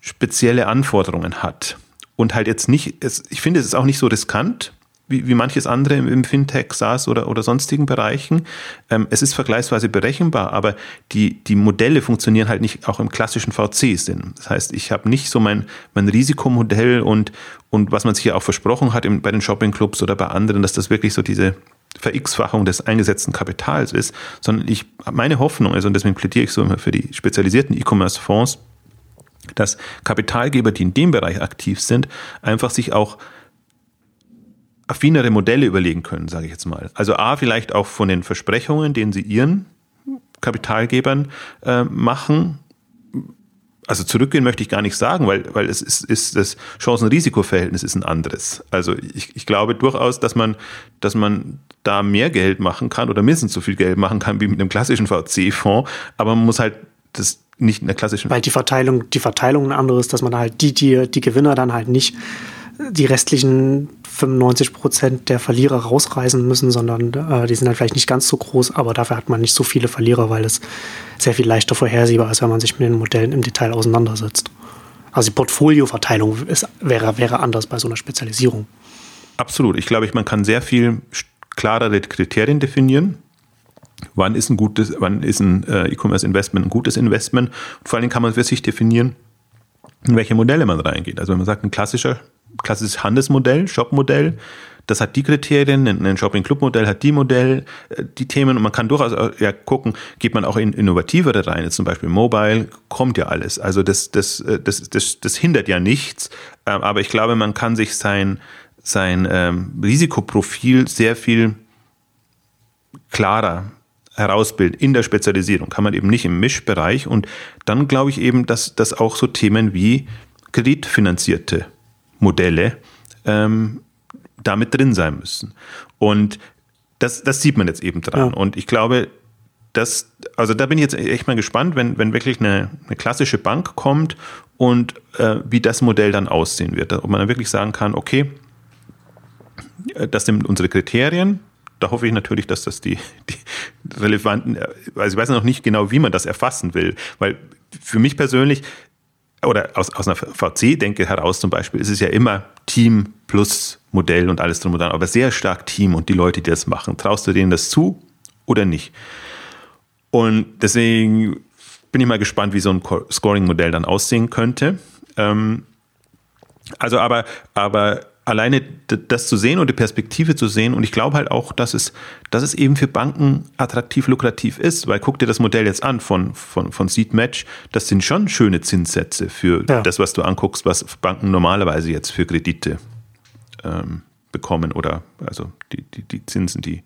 spezielle Anforderungen hat. Und halt jetzt nicht, es, ich finde, es ist auch nicht so riskant, wie, wie manches andere im, im Fintech, SaaS oder, oder sonstigen Bereichen. Ähm, es ist vergleichsweise berechenbar, aber die, die Modelle funktionieren halt nicht auch im klassischen VC-Sinn. Das heißt, ich habe nicht so mein, mein Risikomodell und, und was man sich ja auch versprochen hat im, bei den Shoppingclubs oder bei anderen, dass das wirklich so diese Ver-X-Fachung des eingesetzten Kapitals ist, sondern ich, meine Hoffnung ist, und deswegen plädiere ich so immer für die spezialisierten E-Commerce-Fonds, dass Kapitalgeber, die in dem Bereich aktiv sind, einfach sich auch affinere Modelle überlegen können, sage ich jetzt mal. Also A, vielleicht auch von den Versprechungen, denen sie ihren Kapitalgebern äh, machen, also zurückgehen möchte ich gar nicht sagen, weil, weil es ist, ist das Chancen-Risiko-Verhältnis ist ein anderes. Also ich, ich glaube durchaus, dass man, dass man da mehr Geld machen kann oder mindestens so viel Geld machen kann wie mit einem klassischen VC-Fonds, aber man muss halt das nicht in der klassischen. Weil die Verteilung, die Verteilung ein anderes, dass man halt die, die, die Gewinner dann halt nicht die restlichen 95 Prozent der Verlierer rausreißen müssen, sondern äh, die sind halt vielleicht nicht ganz so groß, aber dafür hat man nicht so viele Verlierer, weil es sehr viel leichter vorhersehbar ist, wenn man sich mit den Modellen im Detail auseinandersetzt. Also die Portfolioverteilung ist, wäre, wäre anders bei so einer Spezialisierung. Absolut. Ich glaube, man kann sehr viel klarere Kriterien definieren. Wann ist ein gutes, wann ist ein äh, E-Commerce-Investment ein gutes Investment? Und vor allen Dingen kann man für sich definieren, in welche Modelle man reingeht. Also wenn man sagt, ein klassischer klassisches Handelsmodell, Shop-Modell. Das hat die Kriterien, ein Shopping-Club-Modell hat die Modell, äh, die Themen und man kann durchaus ja, gucken, geht man auch in innovativere rein, zum Beispiel Mobile, kommt ja alles. Also das, das, äh, das, das, das hindert ja nichts, ähm, aber ich glaube, man kann sich sein, sein ähm, Risikoprofil sehr viel klarer herausbilden in der Spezialisierung. Kann man eben nicht im Mischbereich und dann glaube ich eben, dass, dass auch so Themen wie kreditfinanzierte Modelle ähm, damit drin sein müssen. Und das, das sieht man jetzt eben dran. Ja. Und ich glaube, das, also da bin ich jetzt echt mal gespannt, wenn, wenn wirklich eine, eine klassische Bank kommt und äh, wie das Modell dann aussehen wird. Ob man dann wirklich sagen kann, okay, äh, das sind unsere Kriterien. Da hoffe ich natürlich, dass das die, die relevanten, also ich weiß noch nicht genau, wie man das erfassen will, weil für mich persönlich oder aus, aus einer VC-Denke heraus zum Beispiel, ist es ja immer Team plus Modell und alles drum und dran, aber sehr stark Team und die Leute, die das machen. Traust du denen das zu oder nicht? Und deswegen bin ich mal gespannt, wie so ein Scoring-Modell dann aussehen könnte. Ähm, also aber, aber alleine das zu sehen und die Perspektive zu sehen. Und ich glaube halt auch, dass es, dass es eben für Banken attraktiv, lukrativ ist, weil guck dir das Modell jetzt an von, von, von Seed Match. Das sind schon schöne Zinssätze für ja. das, was du anguckst, was Banken normalerweise jetzt für Kredite ähm, bekommen oder also die, die, die Zinsen, die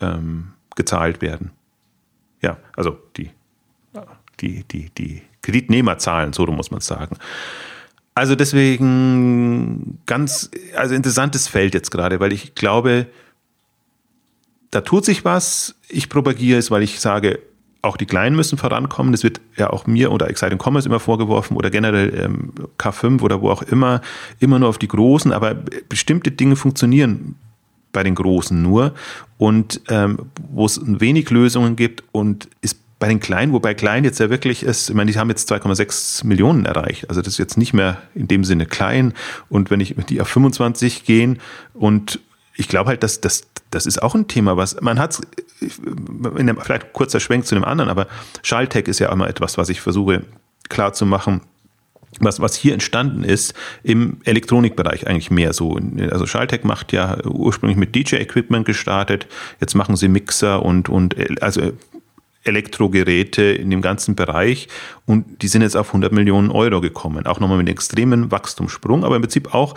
ähm, gezahlt werden. Ja, also die, die, die, die Kreditnehmerzahlen, so muss man sagen. Also deswegen ganz, also interessantes Feld jetzt gerade, weil ich glaube, da tut sich was. Ich propagiere es, weil ich sage, auch die Kleinen müssen vorankommen. Das wird ja auch mir oder Exciting Commerce immer vorgeworfen oder generell ähm, K5 oder wo auch immer, immer nur auf die Großen. Aber bestimmte Dinge funktionieren bei den Großen nur und ähm, wo es wenig Lösungen gibt und ist bei den Kleinen, wobei klein jetzt ja wirklich ist, ich meine, die haben jetzt 2,6 Millionen erreicht. Also das ist jetzt nicht mehr in dem Sinne klein. Und wenn ich die auf 25 gehen und ich glaube halt, dass das, das ist auch ein Thema, was man hat, vielleicht kurzer Schwenk zu dem anderen, aber Schaltech ist ja immer etwas, was ich versuche klar zu machen. Was, was hier entstanden ist, im Elektronikbereich eigentlich mehr so. Also Schaltech macht ja ursprünglich mit DJ-Equipment gestartet, jetzt machen sie Mixer und, und also Elektrogeräte in dem ganzen Bereich und die sind jetzt auf 100 Millionen Euro gekommen. Auch nochmal mit einem extremen Wachstumssprung, aber im Prinzip auch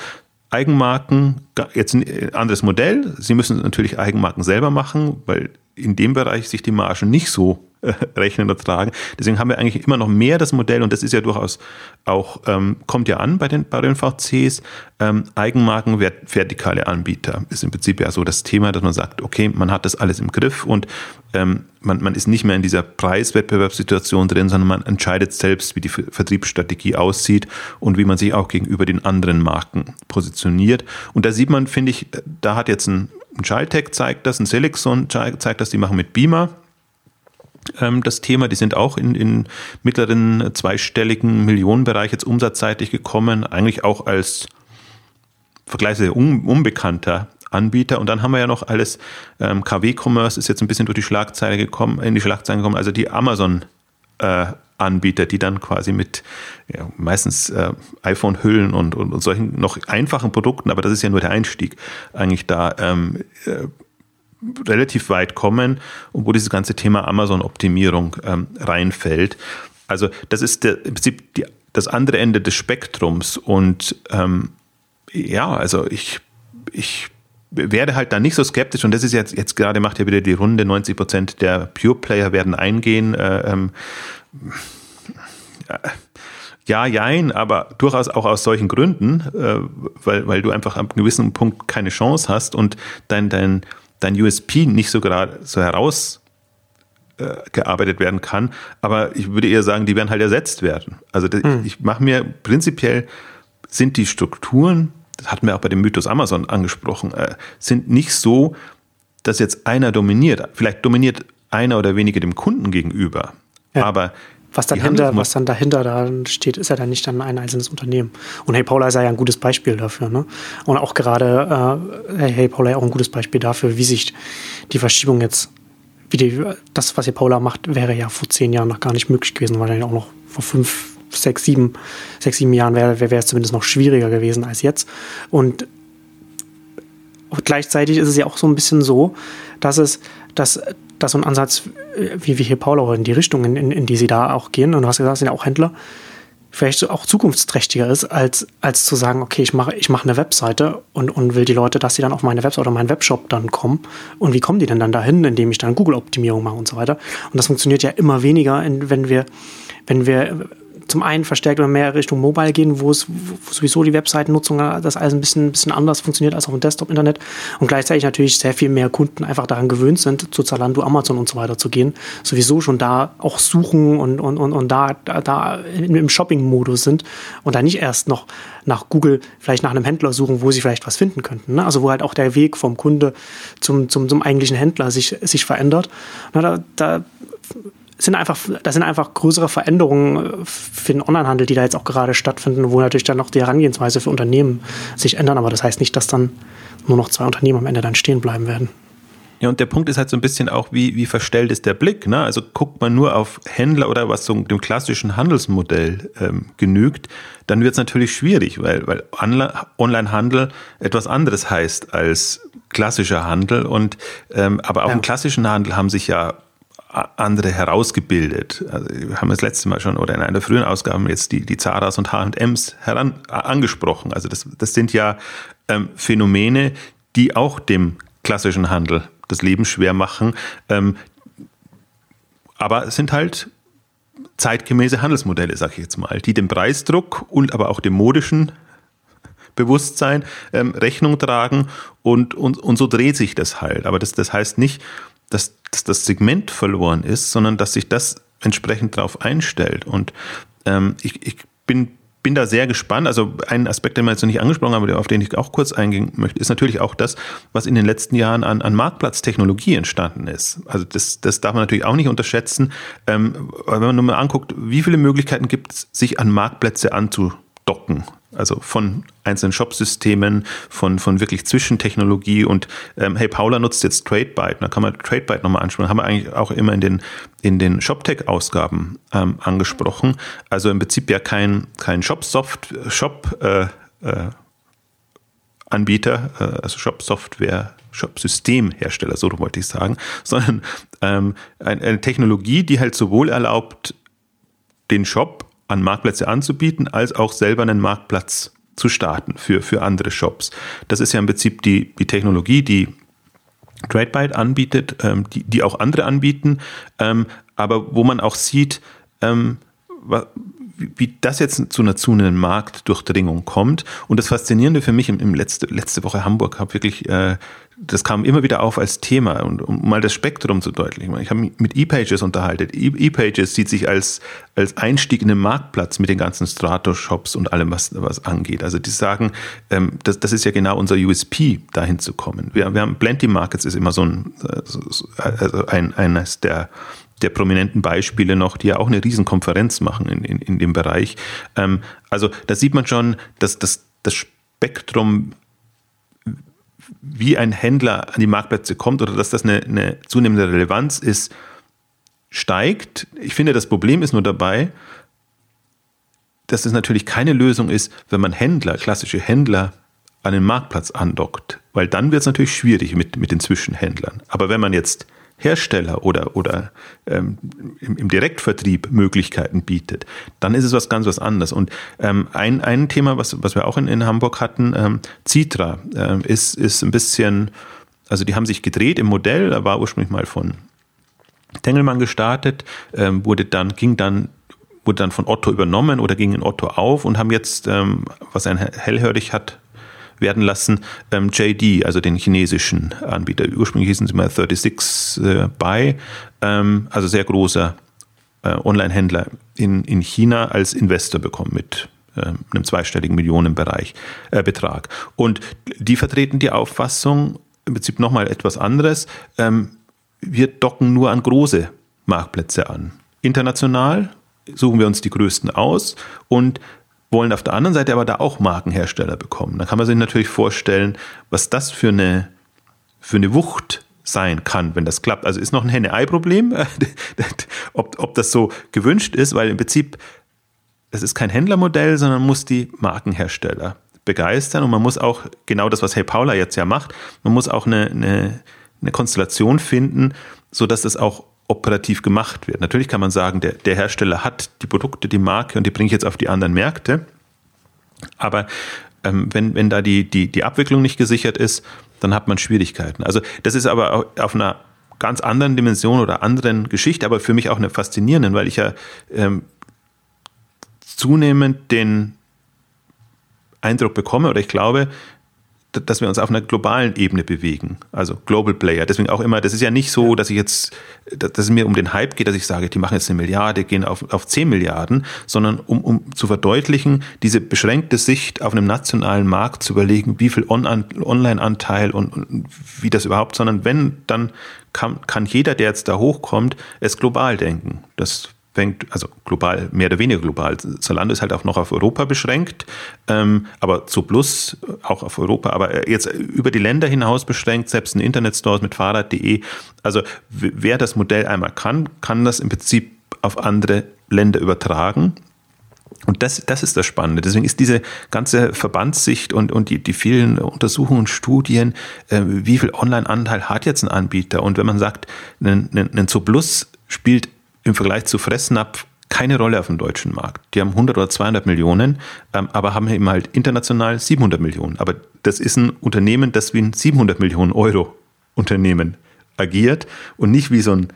Eigenmarken, jetzt ein anderes Modell. Sie müssen natürlich Eigenmarken selber machen, weil in dem Bereich sich die Margen nicht so äh, rechnen oder tragen. Deswegen haben wir eigentlich immer noch mehr das Modell und das ist ja durchaus auch, ähm, kommt ja an bei den, bei den VCs, ähm, Eigenmarken, vertikale Anbieter. Ist im Prinzip ja so das Thema, dass man sagt, okay, man hat das alles im Griff und ähm, man, man ist nicht mehr in dieser Preiswettbewerbssituation drin, sondern man entscheidet selbst, wie die Vertriebsstrategie aussieht und wie man sich auch gegenüber den anderen Marken positioniert. Und da sieht man, finde ich, da hat jetzt ein, ein Schaltech zeigt das, ein Selexon zeigt das, die machen mit Beamer ähm, das Thema. Die sind auch in, in mittleren zweistelligen Millionenbereich jetzt umsatzseitig gekommen, eigentlich auch als vergleichsweise un, unbekannter Anbieter. Und dann haben wir ja noch alles, ähm, KW-Commerce ist jetzt ein bisschen durch die Schlagzeile gekommen, in die Schlagzeilen gekommen, also die Amazon äh, Anbieter, die dann quasi mit ja, meistens äh, iPhone-Hüllen und, und, und, solchen noch einfachen Produkten, aber das ist ja nur der Einstieg, eigentlich da ähm, äh, relativ weit kommen und wo dieses ganze Thema Amazon-Optimierung ähm, reinfällt. Also das ist der, im Prinzip die, das andere Ende des Spektrums und ähm, ja, also ich, ich werde halt da nicht so skeptisch und das ist jetzt, jetzt gerade macht ja wieder die Runde, 90 Prozent der Pure Player werden eingehen. Äh, ähm, ja, jein, aber durchaus auch aus solchen Gründen, äh, weil, weil du einfach am gewissen Punkt keine Chance hast und dein, dein, dein USP nicht so gerade so heraus äh, werden kann. Aber ich würde eher sagen, die werden halt ersetzt werden. Also hm. ich mache mir prinzipiell sind die Strukturen, das hatten wir auch bei dem Mythos Amazon angesprochen, äh, sind nicht so, dass jetzt einer dominiert. Vielleicht dominiert einer oder wenige dem Kunden gegenüber. Ja. Aber was dann, hinter, was dann dahinter da steht, ist ja dann nicht dann ein einzelnes Unternehmen. Und Hey Paula ist ja ein gutes Beispiel dafür. Ne? Und auch gerade äh, Hey Paula auch ein gutes Beispiel dafür, wie sich die Verschiebung jetzt, wie die, das, was Hey Paula macht, wäre ja vor zehn Jahren noch gar nicht möglich gewesen, wahrscheinlich auch noch vor fünf, sechs, sieben, sechs, sieben Jahren wäre wäre es zumindest noch schwieriger gewesen als jetzt. Und gleichzeitig ist es ja auch so ein bisschen so, dass es, dass dass so ein Ansatz, äh, wie wir hier Paula in die Richtung, in, in, in die sie da auch gehen, und du hast gesagt, es sind ja auch Händler, vielleicht auch zukunftsträchtiger ist, als, als zu sagen, okay, ich mache ich mache eine Webseite und, und will die Leute, dass sie dann auf meine Webseite oder meinen Webshop dann kommen. Und wie kommen die denn dann dahin, indem ich dann Google-Optimierung mache und so weiter. Und das funktioniert ja immer weniger, wenn wir, wenn wir zum einen verstärkt immer mehr Richtung Mobile gehen, wo es wo sowieso die Webseitennutzung das alles ein bisschen, bisschen anders funktioniert als auf dem Desktop-Internet und gleichzeitig natürlich sehr viel mehr Kunden einfach daran gewöhnt sind, zu Zalando, Amazon und so weiter zu gehen, sowieso schon da auch suchen und, und, und, und da, da, da im Shopping-Modus sind und da nicht erst noch nach Google vielleicht nach einem Händler suchen, wo sie vielleicht was finden könnten. Ne? Also wo halt auch der Weg vom Kunde zum, zum, zum eigentlichen Händler sich, sich verändert. Na, da, da sind einfach, das sind einfach größere Veränderungen äh, für den Onlinehandel, die da jetzt auch gerade stattfinden, wo natürlich dann noch die Herangehensweise für Unternehmen sich ändern. Aber das heißt nicht, dass dann nur noch zwei Unternehmen am Ende dann stehen bleiben werden. Ja, und der Punkt ist halt so ein bisschen auch, wie, wie verstellt ist der Blick. Ne? Also guckt man nur auf Händler oder was so dem klassischen Handelsmodell ähm, genügt, dann wird es natürlich schwierig, weil, weil Onlinehandel etwas anderes heißt als klassischer Handel. Und ähm, aber auch ja. im klassischen Handel haben sich ja andere herausgebildet. Also wir haben das letzte Mal schon oder in einer der frühen Ausgaben jetzt die, die Zaras und H&Ms heran, angesprochen. Also das, das sind ja ähm, Phänomene, die auch dem klassischen Handel das Leben schwer machen. Ähm, aber es sind halt zeitgemäße Handelsmodelle, sage ich jetzt mal, die dem Preisdruck und aber auch dem modischen Bewusstsein ähm, Rechnung tragen und, und, und so dreht sich das halt. Aber das, das heißt nicht, dass, dass das Segment verloren ist, sondern dass sich das entsprechend darauf einstellt. Und ähm, ich, ich bin bin da sehr gespannt. Also ein Aspekt, den wir jetzt noch nicht angesprochen haben, auf den ich auch kurz eingehen möchte, ist natürlich auch das, was in den letzten Jahren an, an Marktplatztechnologie entstanden ist. Also das, das darf man natürlich auch nicht unterschätzen. Ähm, wenn man nur mal anguckt, wie viele Möglichkeiten gibt es, sich an Marktplätze anzudocken. Also von einzelnen Shopsystemen, von, von wirklich Zwischentechnologie und ähm, hey, Paula nutzt jetzt TradeByte, da kann man TradeByte nochmal ansprechen, haben wir eigentlich auch immer in den, in den ShopTech-Ausgaben ähm, angesprochen. Also im Prinzip ja kein, kein Shop-Soft, Shop, äh, äh, Anbieter, äh, also Shop-Software, Shop-Systemhersteller, so wollte ich sagen, sondern ähm, eine Technologie, die halt sowohl erlaubt, den Shop an Marktplätze anzubieten, als auch selber einen Marktplatz zu starten für, für andere Shops. Das ist ja im Prinzip die, die Technologie, die TradeByte anbietet, ähm, die, die auch andere anbieten, ähm, aber wo man auch sieht, ähm, wie das jetzt zu einer zunehmenden Marktdurchdringung kommt. Und das Faszinierende für mich im, im letzte, letzte Woche Hamburg habe wirklich äh, das kam immer wieder auf als Thema und um mal das Spektrum zu deutlichen. Ich habe mich mit ePages unterhalten. E-, ePages sieht sich als, als Einstieg in den Marktplatz mit den ganzen Strato-Shops und allem, was, was angeht. Also die sagen, ähm, das, das ist ja genau unser USP, dahin zu kommen. Wir, wir haben Plenty Markets ist immer so ein, also ein eines der der prominenten Beispiele noch, die ja auch eine Riesenkonferenz machen in, in, in dem Bereich. Ähm, also da sieht man schon, dass das, das Spektrum wie ein Händler an die Marktplätze kommt oder dass das eine, eine zunehmende Relevanz ist, steigt. Ich finde, das Problem ist nur dabei, dass es natürlich keine Lösung ist, wenn man Händler, klassische Händler, an den Marktplatz andockt, weil dann wird es natürlich schwierig mit, mit den Zwischenhändlern. Aber wenn man jetzt Hersteller oder, oder ähm, im, im, Direktvertrieb Möglichkeiten bietet, dann ist es was ganz was anderes. Und ähm, ein, ein Thema, was, was wir auch in, in Hamburg hatten, ähm, Citra, äh, ist, ist ein bisschen, also die haben sich gedreht im Modell, war ursprünglich mal von Tengelmann gestartet, ähm, wurde dann, ging dann wurde dann von Otto übernommen oder ging in Otto auf und haben jetzt, ähm, was ein hellhörig hat werden lassen, ähm, JD, also den chinesischen Anbieter. Ursprünglich hießen sie mal 36 äh, Buy, ähm, also sehr großer äh, Online-Händler in, in China als Investor bekommen mit äh, einem zweistelligen Millionenbereich äh, Betrag. Und die vertreten die Auffassung, im Prinzip nochmal etwas anderes, ähm, wir docken nur an große Marktplätze an. International suchen wir uns die größten aus und wollen auf der anderen Seite aber da auch Markenhersteller bekommen. Da kann man sich natürlich vorstellen, was das für eine, für eine Wucht sein kann, wenn das klappt. Also ist noch ein Henne-Ei-Problem, ob, ob das so gewünscht ist, weil im Prinzip es ist kein Händlermodell, sondern muss die Markenhersteller begeistern und man muss auch genau das, was Hey Paula jetzt ja macht, man muss auch eine, eine, eine Konstellation finden, sodass das auch operativ gemacht wird. Natürlich kann man sagen, der, der Hersteller hat die Produkte, die Marke und die bringe ich jetzt auf die anderen Märkte. Aber ähm, wenn, wenn da die, die, die Abwicklung nicht gesichert ist, dann hat man Schwierigkeiten. Also das ist aber auf einer ganz anderen Dimension oder anderen Geschichte, aber für mich auch eine faszinierende, weil ich ja ähm, zunehmend den Eindruck bekomme oder ich glaube, dass wir uns auf einer globalen Ebene bewegen, also Global Player. Deswegen auch immer, das ist ja nicht so, dass ich jetzt, dass es mir um den Hype geht, dass ich sage, die machen jetzt eine Milliarde, gehen auf, auf 10 Milliarden, sondern um, um zu verdeutlichen, diese beschränkte Sicht auf einem nationalen Markt zu überlegen, wie viel On Online-Anteil und, und wie das überhaupt, sondern wenn, dann kann, kann jeder, der jetzt da hochkommt, es global denken. Das fängt, also global, mehr oder weniger global. Zalando ist halt auch noch auf Europa beschränkt, ähm, aber zu Plus auch auf Europa, aber jetzt über die Länder hinaus beschränkt, selbst in Internetstores mit Fahrrad.de. Also wer das Modell einmal kann, kann das im Prinzip auf andere Länder übertragen. Und das, das ist das Spannende. Deswegen ist diese ganze Verbandssicht und, und die, die vielen Untersuchungen und Studien, äh, wie viel Online-Anteil hat jetzt ein Anbieter? Und wenn man sagt, ein, ein, ein Zuplus spielt im Vergleich zu Fressnapf keine Rolle auf dem deutschen Markt. Die haben 100 oder 200 Millionen, ähm, aber haben eben halt international 700 Millionen. Aber das ist ein Unternehmen, das wie ein 700 Millionen Euro Unternehmen agiert und nicht wie so ein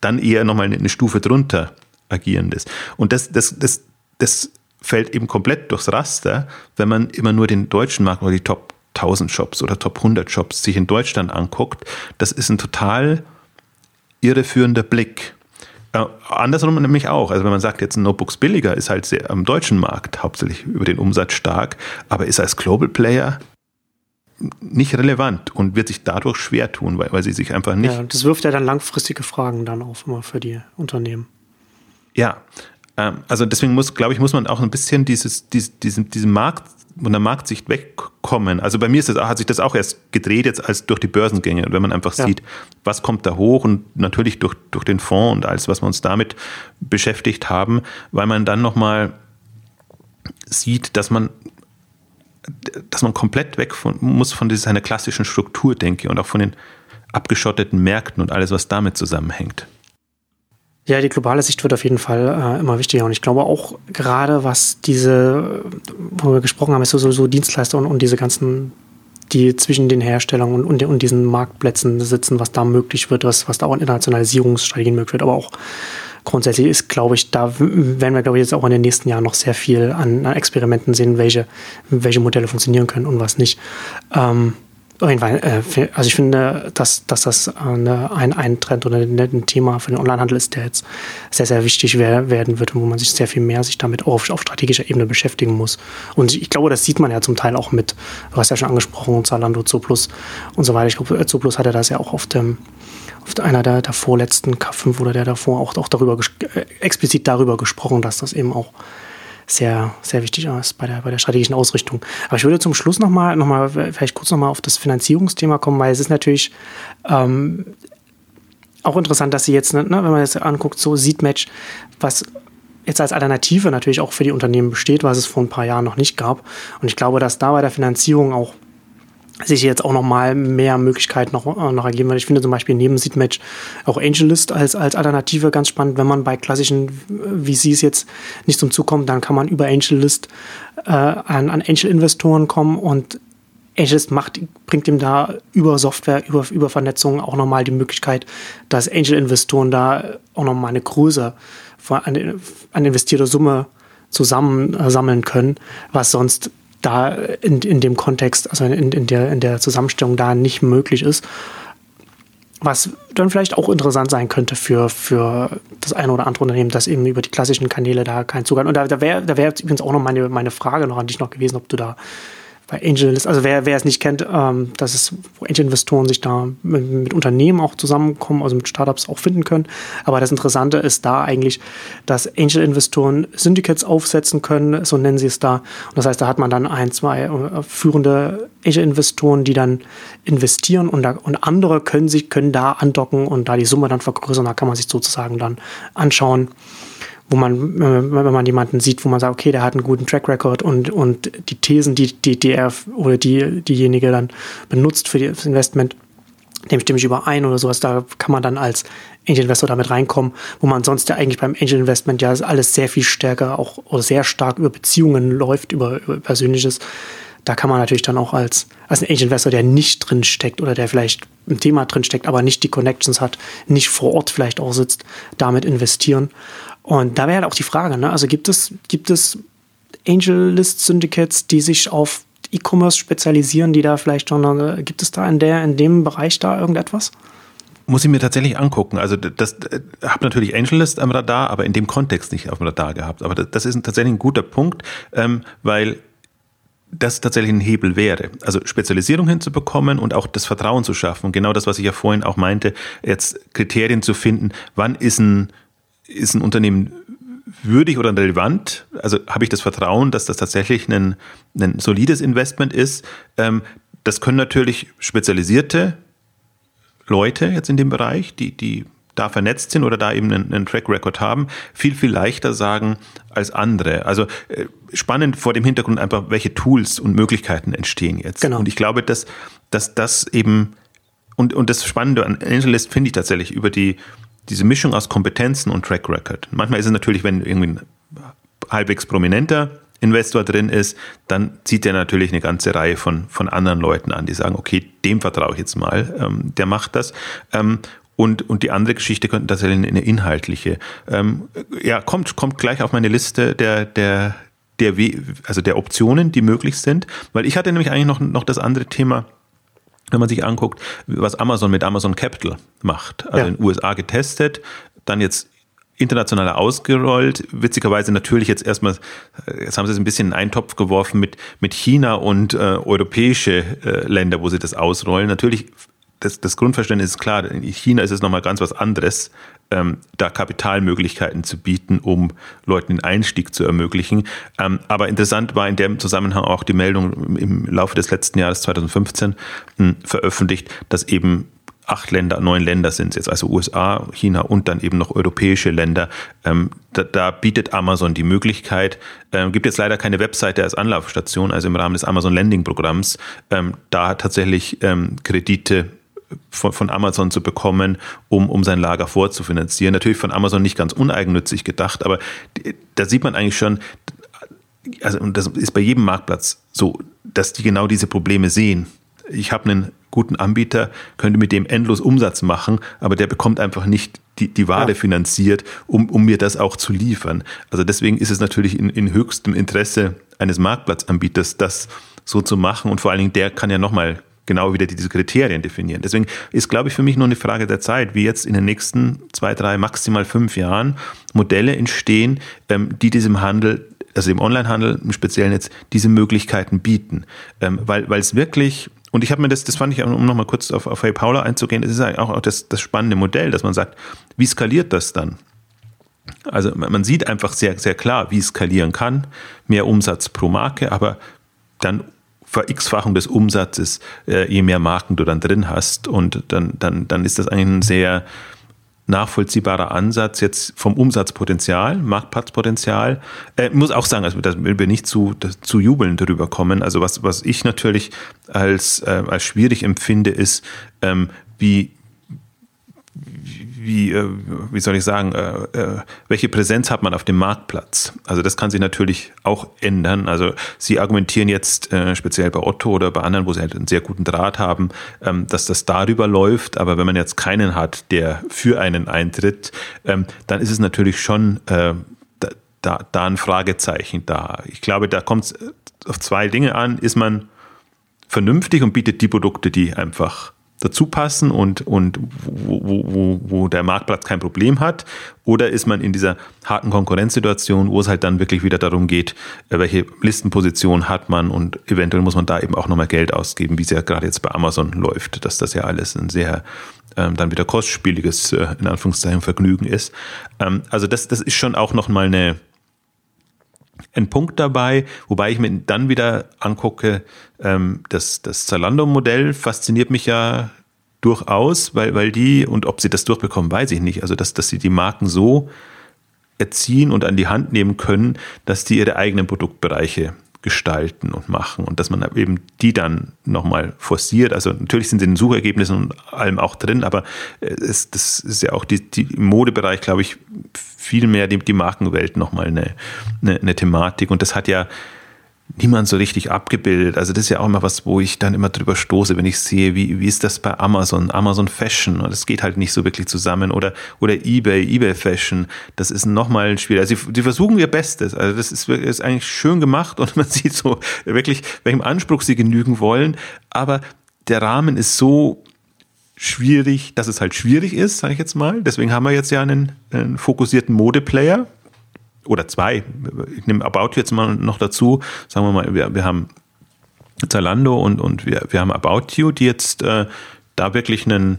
dann eher nochmal eine Stufe drunter agierendes. Und das, das, das, das fällt eben komplett durchs Raster, wenn man immer nur den deutschen Markt oder die Top 1000 Shops oder Top 100 Shops sich in Deutschland anguckt. Das ist ein total irreführender Blick. Äh, andersrum nämlich auch. Also wenn man sagt, jetzt ein Notebooks billiger, ist halt sehr am deutschen Markt hauptsächlich über den Umsatz stark, aber ist als Global Player nicht relevant und wird sich dadurch schwer tun, weil, weil sie sich einfach nicht. Ja, das wirft ja dann langfristige Fragen dann auf immer für die Unternehmen. Ja, also deswegen muss, glaube ich, muss man auch ein bisschen dieses, dieses, diesen, diesen Markt von der Marktsicht wegkommen. Also bei mir ist das, hat sich das auch erst gedreht jetzt als durch die Börsengänge und wenn man einfach ja. sieht, was kommt da hoch und natürlich durch, durch den Fonds und alles, was wir uns damit beschäftigt haben, weil man dann nochmal sieht, dass man dass man komplett weg von, muss von dieser klassischen Struktur denke und auch von den abgeschotteten Märkten und alles, was damit zusammenhängt. Ja, die globale Sicht wird auf jeden Fall äh, immer wichtiger. Und ich glaube auch gerade, was diese, wo wir gesprochen haben, ist so, so, so Dienstleister und, und diese ganzen, die zwischen den Herstellern und, und, und, diesen Marktplätzen sitzen, was da möglich wird, was, was da auch in Internationalisierungsstrategien möglich wird, aber auch grundsätzlich ist, glaube ich, da werden wir, glaube ich, jetzt auch in den nächsten Jahren noch sehr viel an, an Experimenten sehen, welche, welche Modelle funktionieren können und was nicht. Ähm, äh, also ich finde, dass, dass das eine, ein, ein Trend oder ein Thema für den Onlinehandel ist, der jetzt sehr, sehr wichtig werden wird und wo man sich sehr viel mehr sich damit auf, auf strategischer Ebene beschäftigen muss. Und ich glaube, das sieht man ja zum Teil auch mit, du hast ja schon angesprochen, Zalando, Zooplus und so weiter. Ich glaube, Zooplus hatte das ja auch auf dem auf einer der, der vorletzten K5 oder der davor auch, auch darüber äh, explizit darüber gesprochen, dass das eben auch sehr, sehr wichtig ist bei der, bei der strategischen Ausrichtung. Aber ich würde zum Schluss nochmal, noch mal, vielleicht kurz nochmal auf das Finanzierungsthema kommen, weil es ist natürlich ähm, auch interessant, dass sie jetzt, ne, wenn man jetzt anguckt, so Seedmatch, was jetzt als Alternative natürlich auch für die Unternehmen besteht, was es vor ein paar Jahren noch nicht gab. Und ich glaube, dass da bei der Finanzierung auch sich jetzt auch noch mal mehr Möglichkeiten noch, äh, noch ergeben wird. Ich finde zum Beispiel neben Seedmatch auch AngelList als, als Alternative ganz spannend. Wenn man bei klassischen VCs jetzt nicht zum Zug kommt, dann kann man über AngelList äh, an, an Angel-Investoren kommen und AngelList macht, bringt ihm da über Software, über, über Vernetzung auch nochmal die Möglichkeit, dass Angel-Investoren da auch nochmal eine Größe eine, eine investierte Summe zusammensammeln können, was sonst da in, in dem Kontext, also in, in, der, in der Zusammenstellung da nicht möglich ist. Was dann vielleicht auch interessant sein könnte für, für das eine oder andere Unternehmen, das eben über die klassischen Kanäle da keinen Zugang. Und da, da wäre da wär übrigens auch noch meine, meine Frage noch an dich noch gewesen, ob du da bei Angel ist, also wer, wer es nicht kennt, ähm, dass es, wo Angel-Investoren sich da mit, mit, Unternehmen auch zusammenkommen, also mit Startups auch finden können. Aber das Interessante ist da eigentlich, dass Angel-Investoren Syndicates aufsetzen können, so nennen sie es da. Und das heißt, da hat man dann ein, zwei äh, führende Angel-Investoren, die dann investieren und, da, und andere können sich, können da andocken und da die Summe dann vergrößern. Da kann man sich sozusagen dann anschauen, wo man, wenn man jemanden sieht, wo man sagt, okay, der hat einen guten Track Record und, und die Thesen, die, die, die er oder die, diejenige dann benutzt für das Investment, dem stimme ich überein oder sowas, da kann man dann als Angel Investor damit reinkommen, wo man sonst ja eigentlich beim Angel Investment ja alles sehr viel stärker auch oder sehr stark über Beziehungen läuft, über, über Persönliches. Da kann man natürlich dann auch als, als ein Angel Investor, der nicht drin steckt oder der vielleicht im Thema drin steckt, aber nicht die Connections hat, nicht vor Ort vielleicht auch sitzt, damit investieren. Und da wäre halt auch die Frage, ne? also gibt es, gibt es Angel List Syndicates, die sich auf E-Commerce spezialisieren, die da vielleicht schon, gibt es da in der, in dem Bereich da irgendetwas? Muss ich mir tatsächlich angucken. Also das äh, habe natürlich AngelList am Radar, aber in dem Kontext nicht auf dem Radar gehabt. Aber das, das ist tatsächlich ein guter Punkt, ähm, weil das tatsächlich ein Hebel wäre. Also Spezialisierung hinzubekommen und auch das Vertrauen zu schaffen. Und genau das, was ich ja vorhin auch meinte, jetzt Kriterien zu finden, wann ist ein ist ein Unternehmen würdig oder relevant? Also habe ich das Vertrauen, dass das tatsächlich ein, ein solides Investment ist? Ähm, das können natürlich spezialisierte Leute jetzt in dem Bereich, die, die da vernetzt sind oder da eben einen, einen Track Record haben, viel, viel leichter sagen als andere. Also äh, spannend vor dem Hintergrund einfach, welche Tools und Möglichkeiten entstehen jetzt. Genau. Und ich glaube, dass, dass das eben, und, und das Spannende an AngelList finde ich tatsächlich über die, diese Mischung aus Kompetenzen und Track Record. Manchmal ist es natürlich, wenn irgendwie ein halbwegs prominenter Investor drin ist, dann zieht er natürlich eine ganze Reihe von, von anderen Leuten an, die sagen, okay, dem vertraue ich jetzt mal, ähm, der macht das. Ähm, und, und die andere Geschichte könnte tatsächlich eine inhaltliche. Ähm, ja, kommt, kommt gleich auf meine Liste der, der, der, also der Optionen, die möglich sind, weil ich hatte nämlich eigentlich noch, noch das andere Thema, wenn man sich anguckt, was Amazon mit Amazon Capital macht. Also ja. in den USA getestet, dann jetzt international ausgerollt. Witzigerweise natürlich jetzt erstmal, jetzt haben sie es ein bisschen in einen Topf geworfen mit, mit China und äh, europäische äh, Länder, wo sie das ausrollen. Natürlich das, das Grundverständnis ist klar, in China ist es nochmal ganz was anderes, ähm, da Kapitalmöglichkeiten zu bieten, um Leuten den Einstieg zu ermöglichen. Ähm, aber interessant war in dem Zusammenhang auch die Meldung im Laufe des letzten Jahres 2015 mh, hm, veröffentlicht, dass eben acht Länder, neun Länder sind es jetzt, also USA, China und dann eben noch europäische Länder. Ähm, da, da, bietet Amazon die Möglichkeit, ähm, gibt jetzt leider keine Webseite als Anlaufstation, also im Rahmen des Amazon Lending Programms, ähm, da tatsächlich ähm, Kredite von, von Amazon zu bekommen, um, um sein Lager vorzufinanzieren. Natürlich von Amazon nicht ganz uneigennützig gedacht, aber da sieht man eigentlich schon, also und das ist bei jedem Marktplatz so, dass die genau diese Probleme sehen. Ich habe einen guten Anbieter, könnte mit dem endlos Umsatz machen, aber der bekommt einfach nicht die, die Ware ja. finanziert, um, um mir das auch zu liefern. Also deswegen ist es natürlich in, in höchstem Interesse eines Marktplatzanbieters, das so zu machen und vor allen Dingen der kann ja nochmal genau wieder diese Kriterien definieren. Deswegen ist, glaube ich, für mich nur eine Frage der Zeit, wie jetzt in den nächsten zwei, drei, maximal fünf Jahren Modelle entstehen, ähm, die diesem Handel, also dem Onlinehandel im Speziellen jetzt, diese Möglichkeiten bieten. Ähm, weil, es wirklich, und ich habe mir das, das fand ich, um nochmal kurz auf, auf Hey Paula einzugehen, das ist auch das, das spannende Modell, dass man sagt, wie skaliert das dann? Also man sieht einfach sehr, sehr klar, wie es skalieren kann. Mehr Umsatz pro Marke, aber dann Ver-X-Fachung des Umsatzes, äh, je mehr Marken du dann drin hast. Und dann, dann, dann ist das ein sehr nachvollziehbarer Ansatz jetzt vom Umsatzpotenzial, Marktplatzpotenzial. Äh, muss auch sagen, also dass wir nicht zu, zu jubeln darüber kommen. Also was, was ich natürlich als, äh, als schwierig empfinde, ist, ähm, wie, wie, äh, wie soll ich sagen, äh, äh, welche Präsenz hat man auf dem Marktplatz? Also das kann sich natürlich auch ändern. Also Sie argumentieren jetzt speziell bei Otto oder bei anderen, wo Sie halt einen sehr guten Draht haben, ähm, dass das darüber läuft. Aber wenn man jetzt keinen hat, der für einen eintritt, ähm, dann ist es natürlich schon da, da ein Fragezeichen da. Ich glaube, da kommt es auf zwei Dinge an. Ist man vernünftig und bietet die Produkte, die einfach dazu passen und, und wo, wo, wo der Marktplatz kein Problem hat? Oder ist man in dieser harten Konkurrenzsituation, wo es halt dann wirklich wieder darum geht, äh, welche Listenposition hat man und eventuell muss man da eben auch nochmal Geld ausgeben, wie es ja gerade jetzt bei Amazon läuft, dass das ja alles ein sehr ähm, dann wieder kostspieliges, äh, in Anführungszeichen, Vergnügen ist. Ähm, also das, das ist schon auch nochmal eine, ein Punkt dabei, wobei ich mir dann wieder angucke, ähm, das, das Zalando-Modell fasziniert mich ja durchaus, weil, weil die, und ob sie das durchbekommen, weiß ich nicht, also dass, dass sie die Marken so erziehen und an die Hand nehmen können, dass die ihre eigenen Produktbereiche gestalten und machen und dass man eben die dann nochmal forciert. Also natürlich sind sie in den Suchergebnissen und allem auch drin, aber äh, es, das ist ja auch die, die, im Modebereich, glaube ich, viel mehr die, die Markenwelt nochmal eine, eine, eine Thematik und das hat ja niemand so richtig abgebildet. Also das ist ja auch immer was, wo ich dann immer drüber stoße, wenn ich sehe, wie, wie ist das bei Amazon, Amazon Fashion. Und das geht halt nicht so wirklich zusammen. Oder, oder eBay, eBay Fashion. Das ist nochmal schwierig. Also sie, sie versuchen ihr Bestes. Also das ist, ist eigentlich schön gemacht und man sieht so wirklich, welchem Anspruch sie genügen wollen. Aber der Rahmen ist so schwierig, dass es halt schwierig ist, sage ich jetzt mal. Deswegen haben wir jetzt ja einen, einen fokussierten Modeplayer, oder zwei, ich nehme About jetzt mal noch dazu, sagen wir mal, wir, wir haben Zalando und, und wir, wir haben About You, die jetzt äh, da wirklich ein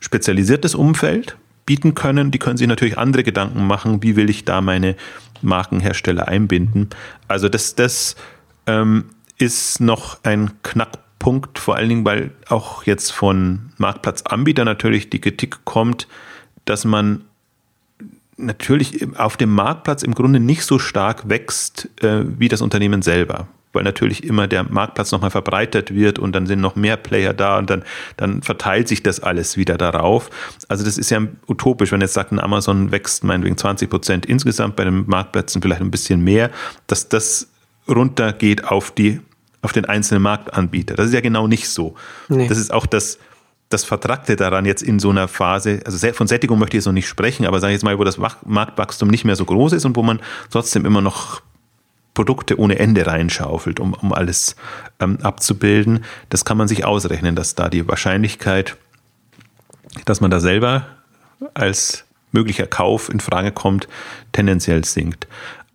spezialisiertes Umfeld bieten können. Die können sich natürlich andere Gedanken machen, wie will ich da meine Markenhersteller einbinden. Also das, das ähm, ist noch ein Knackpunkt, vor allen Dingen, weil auch jetzt von Marktplatzanbietern natürlich die Kritik kommt, dass man natürlich auf dem Marktplatz im Grunde nicht so stark wächst äh, wie das Unternehmen selber. Weil natürlich immer der Marktplatz nochmal verbreitert wird und dann sind noch mehr Player da und dann, dann verteilt sich das alles wieder darauf. Also das ist ja utopisch, wenn jetzt sagt, ein Amazon wächst meinetwegen 20 Prozent insgesamt, bei den Marktplätzen vielleicht ein bisschen mehr, dass das runtergeht auf die auf den einzelnen Marktanbieter. Das ist ja genau nicht so. Nee. Das ist auch das, das Vertragte daran jetzt in so einer Phase, also von Sättigung möchte ich jetzt noch nicht sprechen, aber sage ich jetzt mal, wo das Marktwachstum nicht mehr so groß ist und wo man trotzdem immer noch Produkte ohne Ende reinschaufelt, um, um alles ähm, abzubilden, das kann man sich ausrechnen, dass da die Wahrscheinlichkeit, dass man da selber als möglicher Kauf in Frage kommt, tendenziell sinkt.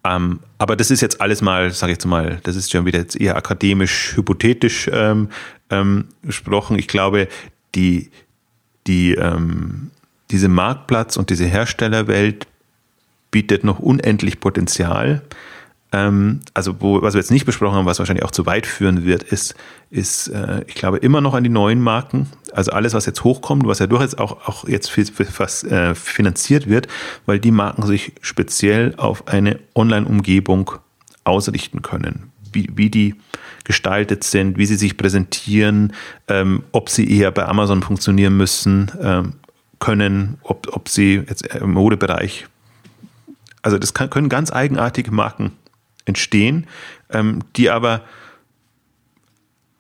Ähm, aber das ist jetzt alles mal, sage ich jetzt mal, das ist schon wieder jetzt eher akademisch, hypothetisch ähm, ähm, gesprochen. Ich glaube, die, die, ähm, diese Marktplatz- und diese Herstellerwelt bietet noch unendlich Potenzial. Ähm, also, wo, was wir jetzt nicht besprochen haben, was wahrscheinlich auch zu weit führen wird, ist, ist äh, ich glaube, immer noch an die neuen Marken. Also alles, was jetzt hochkommt, was ja durchaus auch, auch jetzt für was, äh, finanziert wird, weil die Marken sich speziell auf eine Online-Umgebung ausrichten können. Wie, wie die gestaltet sind, wie sie sich präsentieren, ähm, ob sie eher bei Amazon funktionieren müssen, ähm, können, ob, ob sie jetzt im Modebereich, also das kann, können ganz eigenartige Marken entstehen, ähm, die aber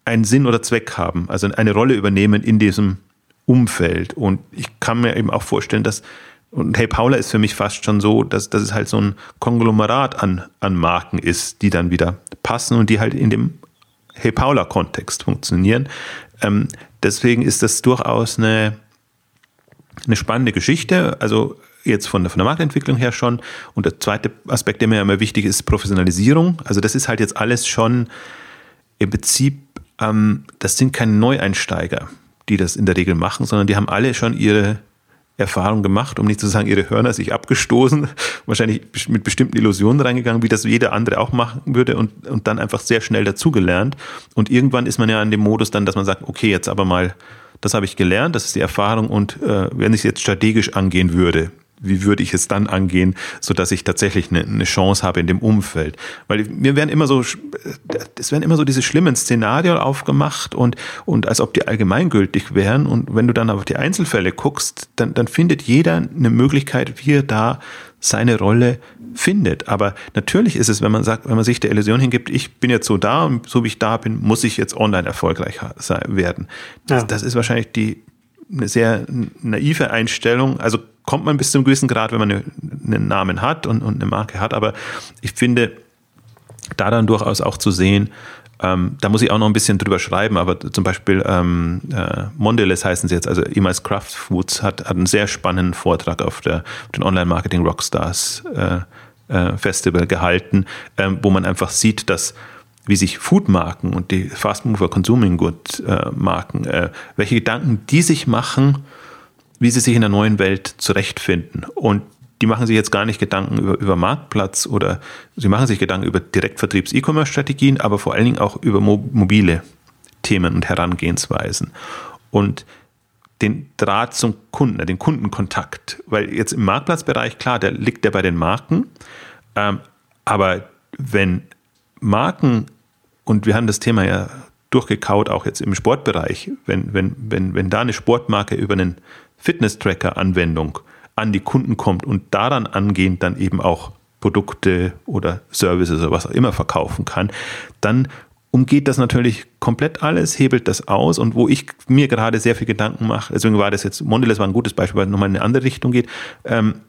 einen Sinn oder Zweck haben, also eine Rolle übernehmen in diesem Umfeld. Und ich kann mir eben auch vorstellen, dass und Hey Paula ist für mich fast schon so, dass, dass es halt so ein Konglomerat an, an Marken ist, die dann wieder passen und die halt in dem Hey Paula-Kontext funktionieren. Ähm, deswegen ist das durchaus eine, eine spannende Geschichte. Also jetzt von der, von der Marktentwicklung her schon. Und der zweite Aspekt, der mir immer wichtig ist, Professionalisierung. Also das ist halt jetzt alles schon im Prinzip, ähm, das sind keine Neueinsteiger, die das in der Regel machen, sondern die haben alle schon ihre Erfahrung gemacht, um nicht zu sagen, ihre Hörner sich abgestoßen, wahrscheinlich mit bestimmten Illusionen reingegangen, wie das jeder andere auch machen würde und, und dann einfach sehr schnell dazugelernt. Und irgendwann ist man ja in dem Modus dann, dass man sagt, okay, jetzt aber mal, das habe ich gelernt, das ist die Erfahrung und äh, wenn ich es jetzt strategisch angehen würde, wie würde ich es dann angehen, so dass ich tatsächlich eine, eine Chance habe in dem Umfeld. Weil mir werden immer so, es werden immer so diese schlimmen Szenarien aufgemacht und, und als ob die allgemeingültig wären. Und wenn du dann auf die Einzelfälle guckst, dann, dann findet jeder eine Möglichkeit, wie er da seine Rolle findet. Aber natürlich ist es, wenn man sagt, wenn man sich der Illusion hingibt, ich bin jetzt so da und so wie ich da bin, muss ich jetzt online erfolgreich werden. Das, ja. das ist wahrscheinlich die, eine sehr naive Einstellung. Also kommt man bis zu einem gewissen Grad, wenn man eine, einen Namen hat und, und eine Marke hat. Aber ich finde, da dann durchaus auch zu sehen, ähm, da muss ich auch noch ein bisschen drüber schreiben, aber zum Beispiel ähm, äh, Mondelez heißen sie jetzt, also ehemals Kraft Foods, hat, hat einen sehr spannenden Vortrag auf, der, auf den Online-Marketing Rockstars äh, äh, Festival gehalten, ähm, wo man einfach sieht, dass wie sich Foodmarken und die Fast Mover Consuming Good äh, äh, welche Gedanken die sich machen, wie sie sich in der neuen Welt zurechtfinden. Und die machen sich jetzt gar nicht Gedanken über, über Marktplatz oder sie machen sich Gedanken über Direktvertriebs-E-Commerce-Strategien, aber vor allen Dingen auch über mo mobile Themen und Herangehensweisen. Und den Draht zum Kunden, den Kundenkontakt. Weil jetzt im Marktplatzbereich, klar, der liegt der bei den Marken. Ähm, aber wenn Marken, und wir haben das Thema ja durchgekaut, auch jetzt im Sportbereich, wenn, wenn, wenn, wenn da eine Sportmarke über einen Fitness-Tracker-Anwendung an die Kunden kommt und daran angehend dann eben auch Produkte oder Services oder was auch immer verkaufen kann, dann umgeht das natürlich komplett alles, hebelt das aus und wo ich mir gerade sehr viel Gedanken mache, deswegen war das jetzt, Mondelez war ein gutes Beispiel, weil es nochmal in eine andere Richtung geht, ähm,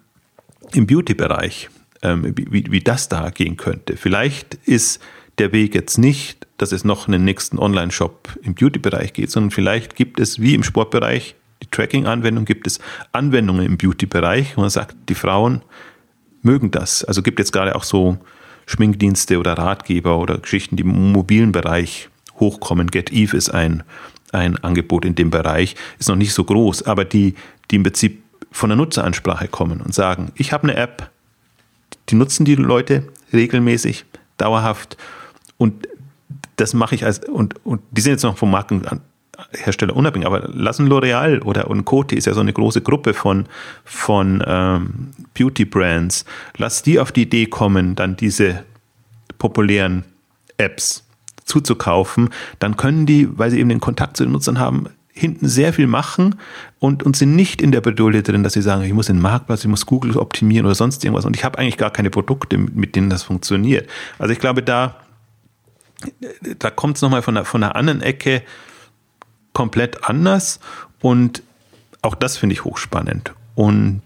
im Beauty-Bereich, ähm, wie, wie das da gehen könnte. Vielleicht ist der Weg jetzt nicht, dass es noch einen nächsten Online-Shop im Beauty-Bereich geht, sondern vielleicht gibt es wie im Sportbereich die Tracking-Anwendung, gibt es Anwendungen im Beauty-Bereich, wo man sagt, die Frauen mögen das. Also gibt jetzt gerade auch so Schminkdienste oder Ratgeber oder Geschichten, die im mobilen Bereich hochkommen. Get Eve ist ein, ein Angebot in dem Bereich, ist noch nicht so groß, aber die, die im Prinzip von der Nutzeransprache kommen und sagen, ich habe eine App, die nutzen die Leute regelmäßig, dauerhaft und das mache ich als, und, und die sind jetzt noch vom Marken, Hersteller unabhängig, aber lassen L'Oreal oder und Coty ist ja so eine große Gruppe von, von ähm, Beauty-Brands, lass die auf die Idee kommen, dann diese populären Apps zuzukaufen, dann können die, weil sie eben den Kontakt zu den Nutzern haben, hinten sehr viel machen und, und sind nicht in der Bedulde drin, dass sie sagen, ich muss den Marktplatz, ich muss Google optimieren oder sonst irgendwas. Und ich habe eigentlich gar keine Produkte, mit denen das funktioniert. Also ich glaube, da, da kommt es nochmal von der, von der anderen Ecke, komplett anders und auch das finde ich hochspannend. Und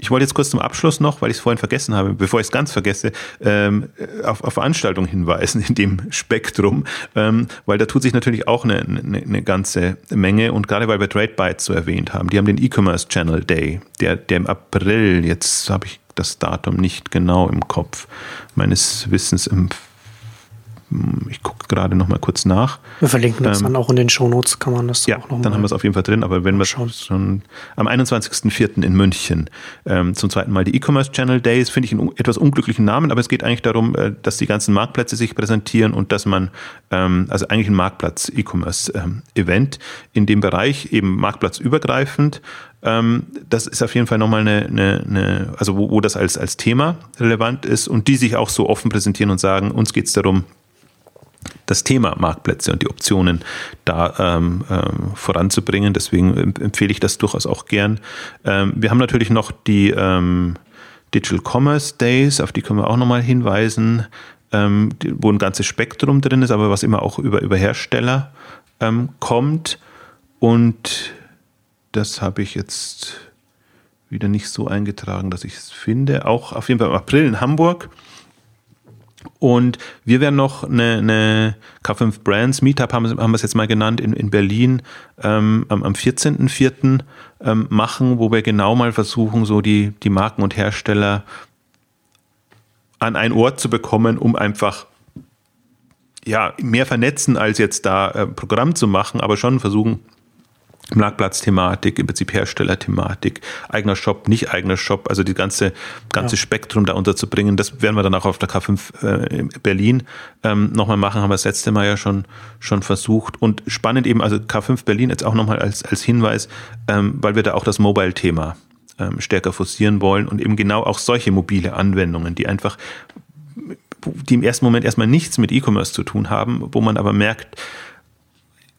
ich wollte jetzt kurz zum Abschluss noch, weil ich es vorhin vergessen habe, bevor ich es ganz vergesse, ähm, auf, auf Veranstaltungen hinweisen in dem Spektrum, ähm, weil da tut sich natürlich auch eine, eine, eine ganze Menge und gerade weil wir TradeBytes so erwähnt haben, die haben den E-Commerce Channel Day, der, der im April, jetzt habe ich das Datum nicht genau im Kopf, meines Wissens im ich gucke gerade noch mal kurz nach. Wir verlinken das ähm, dann auch in den Shownotes, kann man das ja, auch noch dann haben wir es auf jeden Fall drin, aber wenn wir schon am 21.04. in München ähm, zum zweiten Mal die E-Commerce Channel Days, finde ich einen etwas unglücklichen Namen, aber es geht eigentlich darum, äh, dass die ganzen Marktplätze sich präsentieren und dass man, ähm, also eigentlich ein Marktplatz-E-Commerce-Event ähm, in dem Bereich, eben marktplatzübergreifend, ähm, das ist auf jeden Fall nochmal eine, eine, eine also wo, wo das als, als Thema relevant ist und die sich auch so offen präsentieren und sagen, uns geht es darum, das Thema Marktplätze und die Optionen da ähm, ähm, voranzubringen. Deswegen empfehle ich das durchaus auch gern. Ähm, wir haben natürlich noch die ähm, Digital Commerce Days, auf die können wir auch nochmal hinweisen, ähm, wo ein ganzes Spektrum drin ist, aber was immer auch über, über Hersteller ähm, kommt. Und das habe ich jetzt wieder nicht so eingetragen, dass ich es finde. Auch auf jeden Fall im April in Hamburg und wir werden noch eine, eine K5 Brands Meetup, haben, haben wir es jetzt mal genannt, in, in Berlin ähm, am, am 14.04. Ähm, machen, wo wir genau mal versuchen, so die, die Marken und Hersteller an einen Ort zu bekommen, um einfach ja, mehr vernetzen als jetzt da äh, Programm zu machen, aber schon versuchen, Marktplatzthematik, im Prinzip Herstellerthematik, eigener Shop, nicht eigener Shop, also die ganze, ganze ja. Spektrum da unterzubringen. Das werden wir dann auch auf der K5 äh, Berlin ähm, nochmal machen, haben wir das letzte Mal ja schon, schon versucht. Und spannend eben, also K5 Berlin jetzt auch nochmal als, als Hinweis, ähm, weil wir da auch das Mobile-Thema ähm, stärker forcieren wollen und eben genau auch solche mobile Anwendungen, die einfach, die im ersten Moment erstmal nichts mit E-Commerce zu tun haben, wo man aber merkt,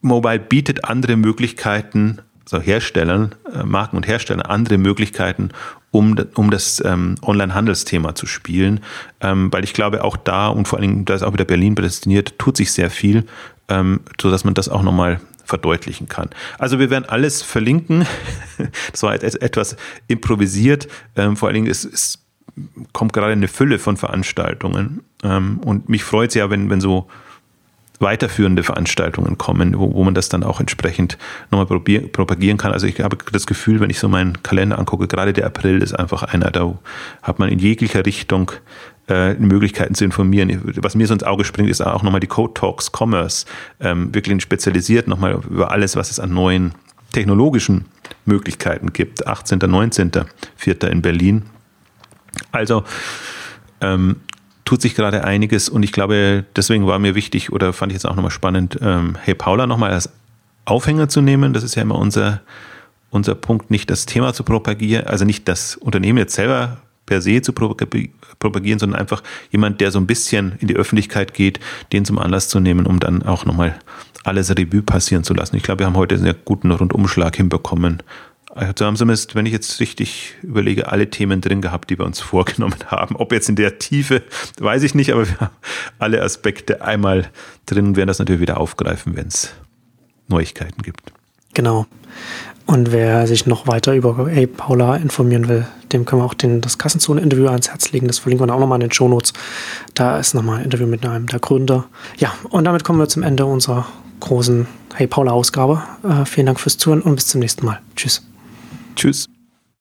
Mobile bietet andere Möglichkeiten, also Herstellern, äh, Marken und Hersteller andere Möglichkeiten, um, um das ähm, Online-Handelsthema zu spielen. Ähm, weil ich glaube, auch da und vor allem, da ist auch wieder Berlin prädestiniert, tut sich sehr viel, ähm, sodass man das auch nochmal verdeutlichen kann. Also wir werden alles verlinken. Das war etwas improvisiert. Ähm, vor allen Dingen, es, es kommt gerade eine Fülle von Veranstaltungen. Ähm, und mich freut es ja, wenn, wenn so weiterführende Veranstaltungen kommen, wo, wo man das dann auch entsprechend nochmal propagieren kann. Also ich habe das Gefühl, wenn ich so meinen Kalender angucke, gerade der April ist einfach einer, da hat man in jeglicher Richtung äh, Möglichkeiten zu informieren. Was mir so ins Auge springt, ist auch nochmal die Code Talks Commerce, ähm, wirklich spezialisiert nochmal über alles, was es an neuen technologischen Möglichkeiten gibt. 18., 19., 4. in Berlin. Also ähm, tut sich gerade einiges und ich glaube, deswegen war mir wichtig oder fand ich jetzt auch nochmal spannend, ähm, Hey Paula nochmal als Aufhänger zu nehmen. Das ist ja immer unser, unser Punkt, nicht das Thema zu propagieren, also nicht das Unternehmen jetzt selber per se zu propagieren, sondern einfach jemand, der so ein bisschen in die Öffentlichkeit geht, den zum Anlass zu nehmen, um dann auch nochmal alles Revue passieren zu lassen. Ich glaube, wir haben heute einen sehr guten Rundumschlag hinbekommen also haben zumindest, wenn ich jetzt richtig überlege, alle Themen drin gehabt, die wir uns vorgenommen haben. Ob jetzt in der Tiefe, weiß ich nicht, aber wir haben alle Aspekte einmal drin und werden das natürlich wieder aufgreifen, wenn es Neuigkeiten gibt. Genau. Und wer sich noch weiter über Hey Paula informieren will, dem können wir auch den, das Kassenzone-Interview ans Herz legen. Das verlinken wir auch nochmal in den Shownotes. Da ist nochmal ein Interview mit einem der Gründer. Ja, und damit kommen wir zum Ende unserer großen Hey Paula-Ausgabe. Äh, vielen Dank fürs Zuhören und bis zum nächsten Mal. Tschüss. Tschüss.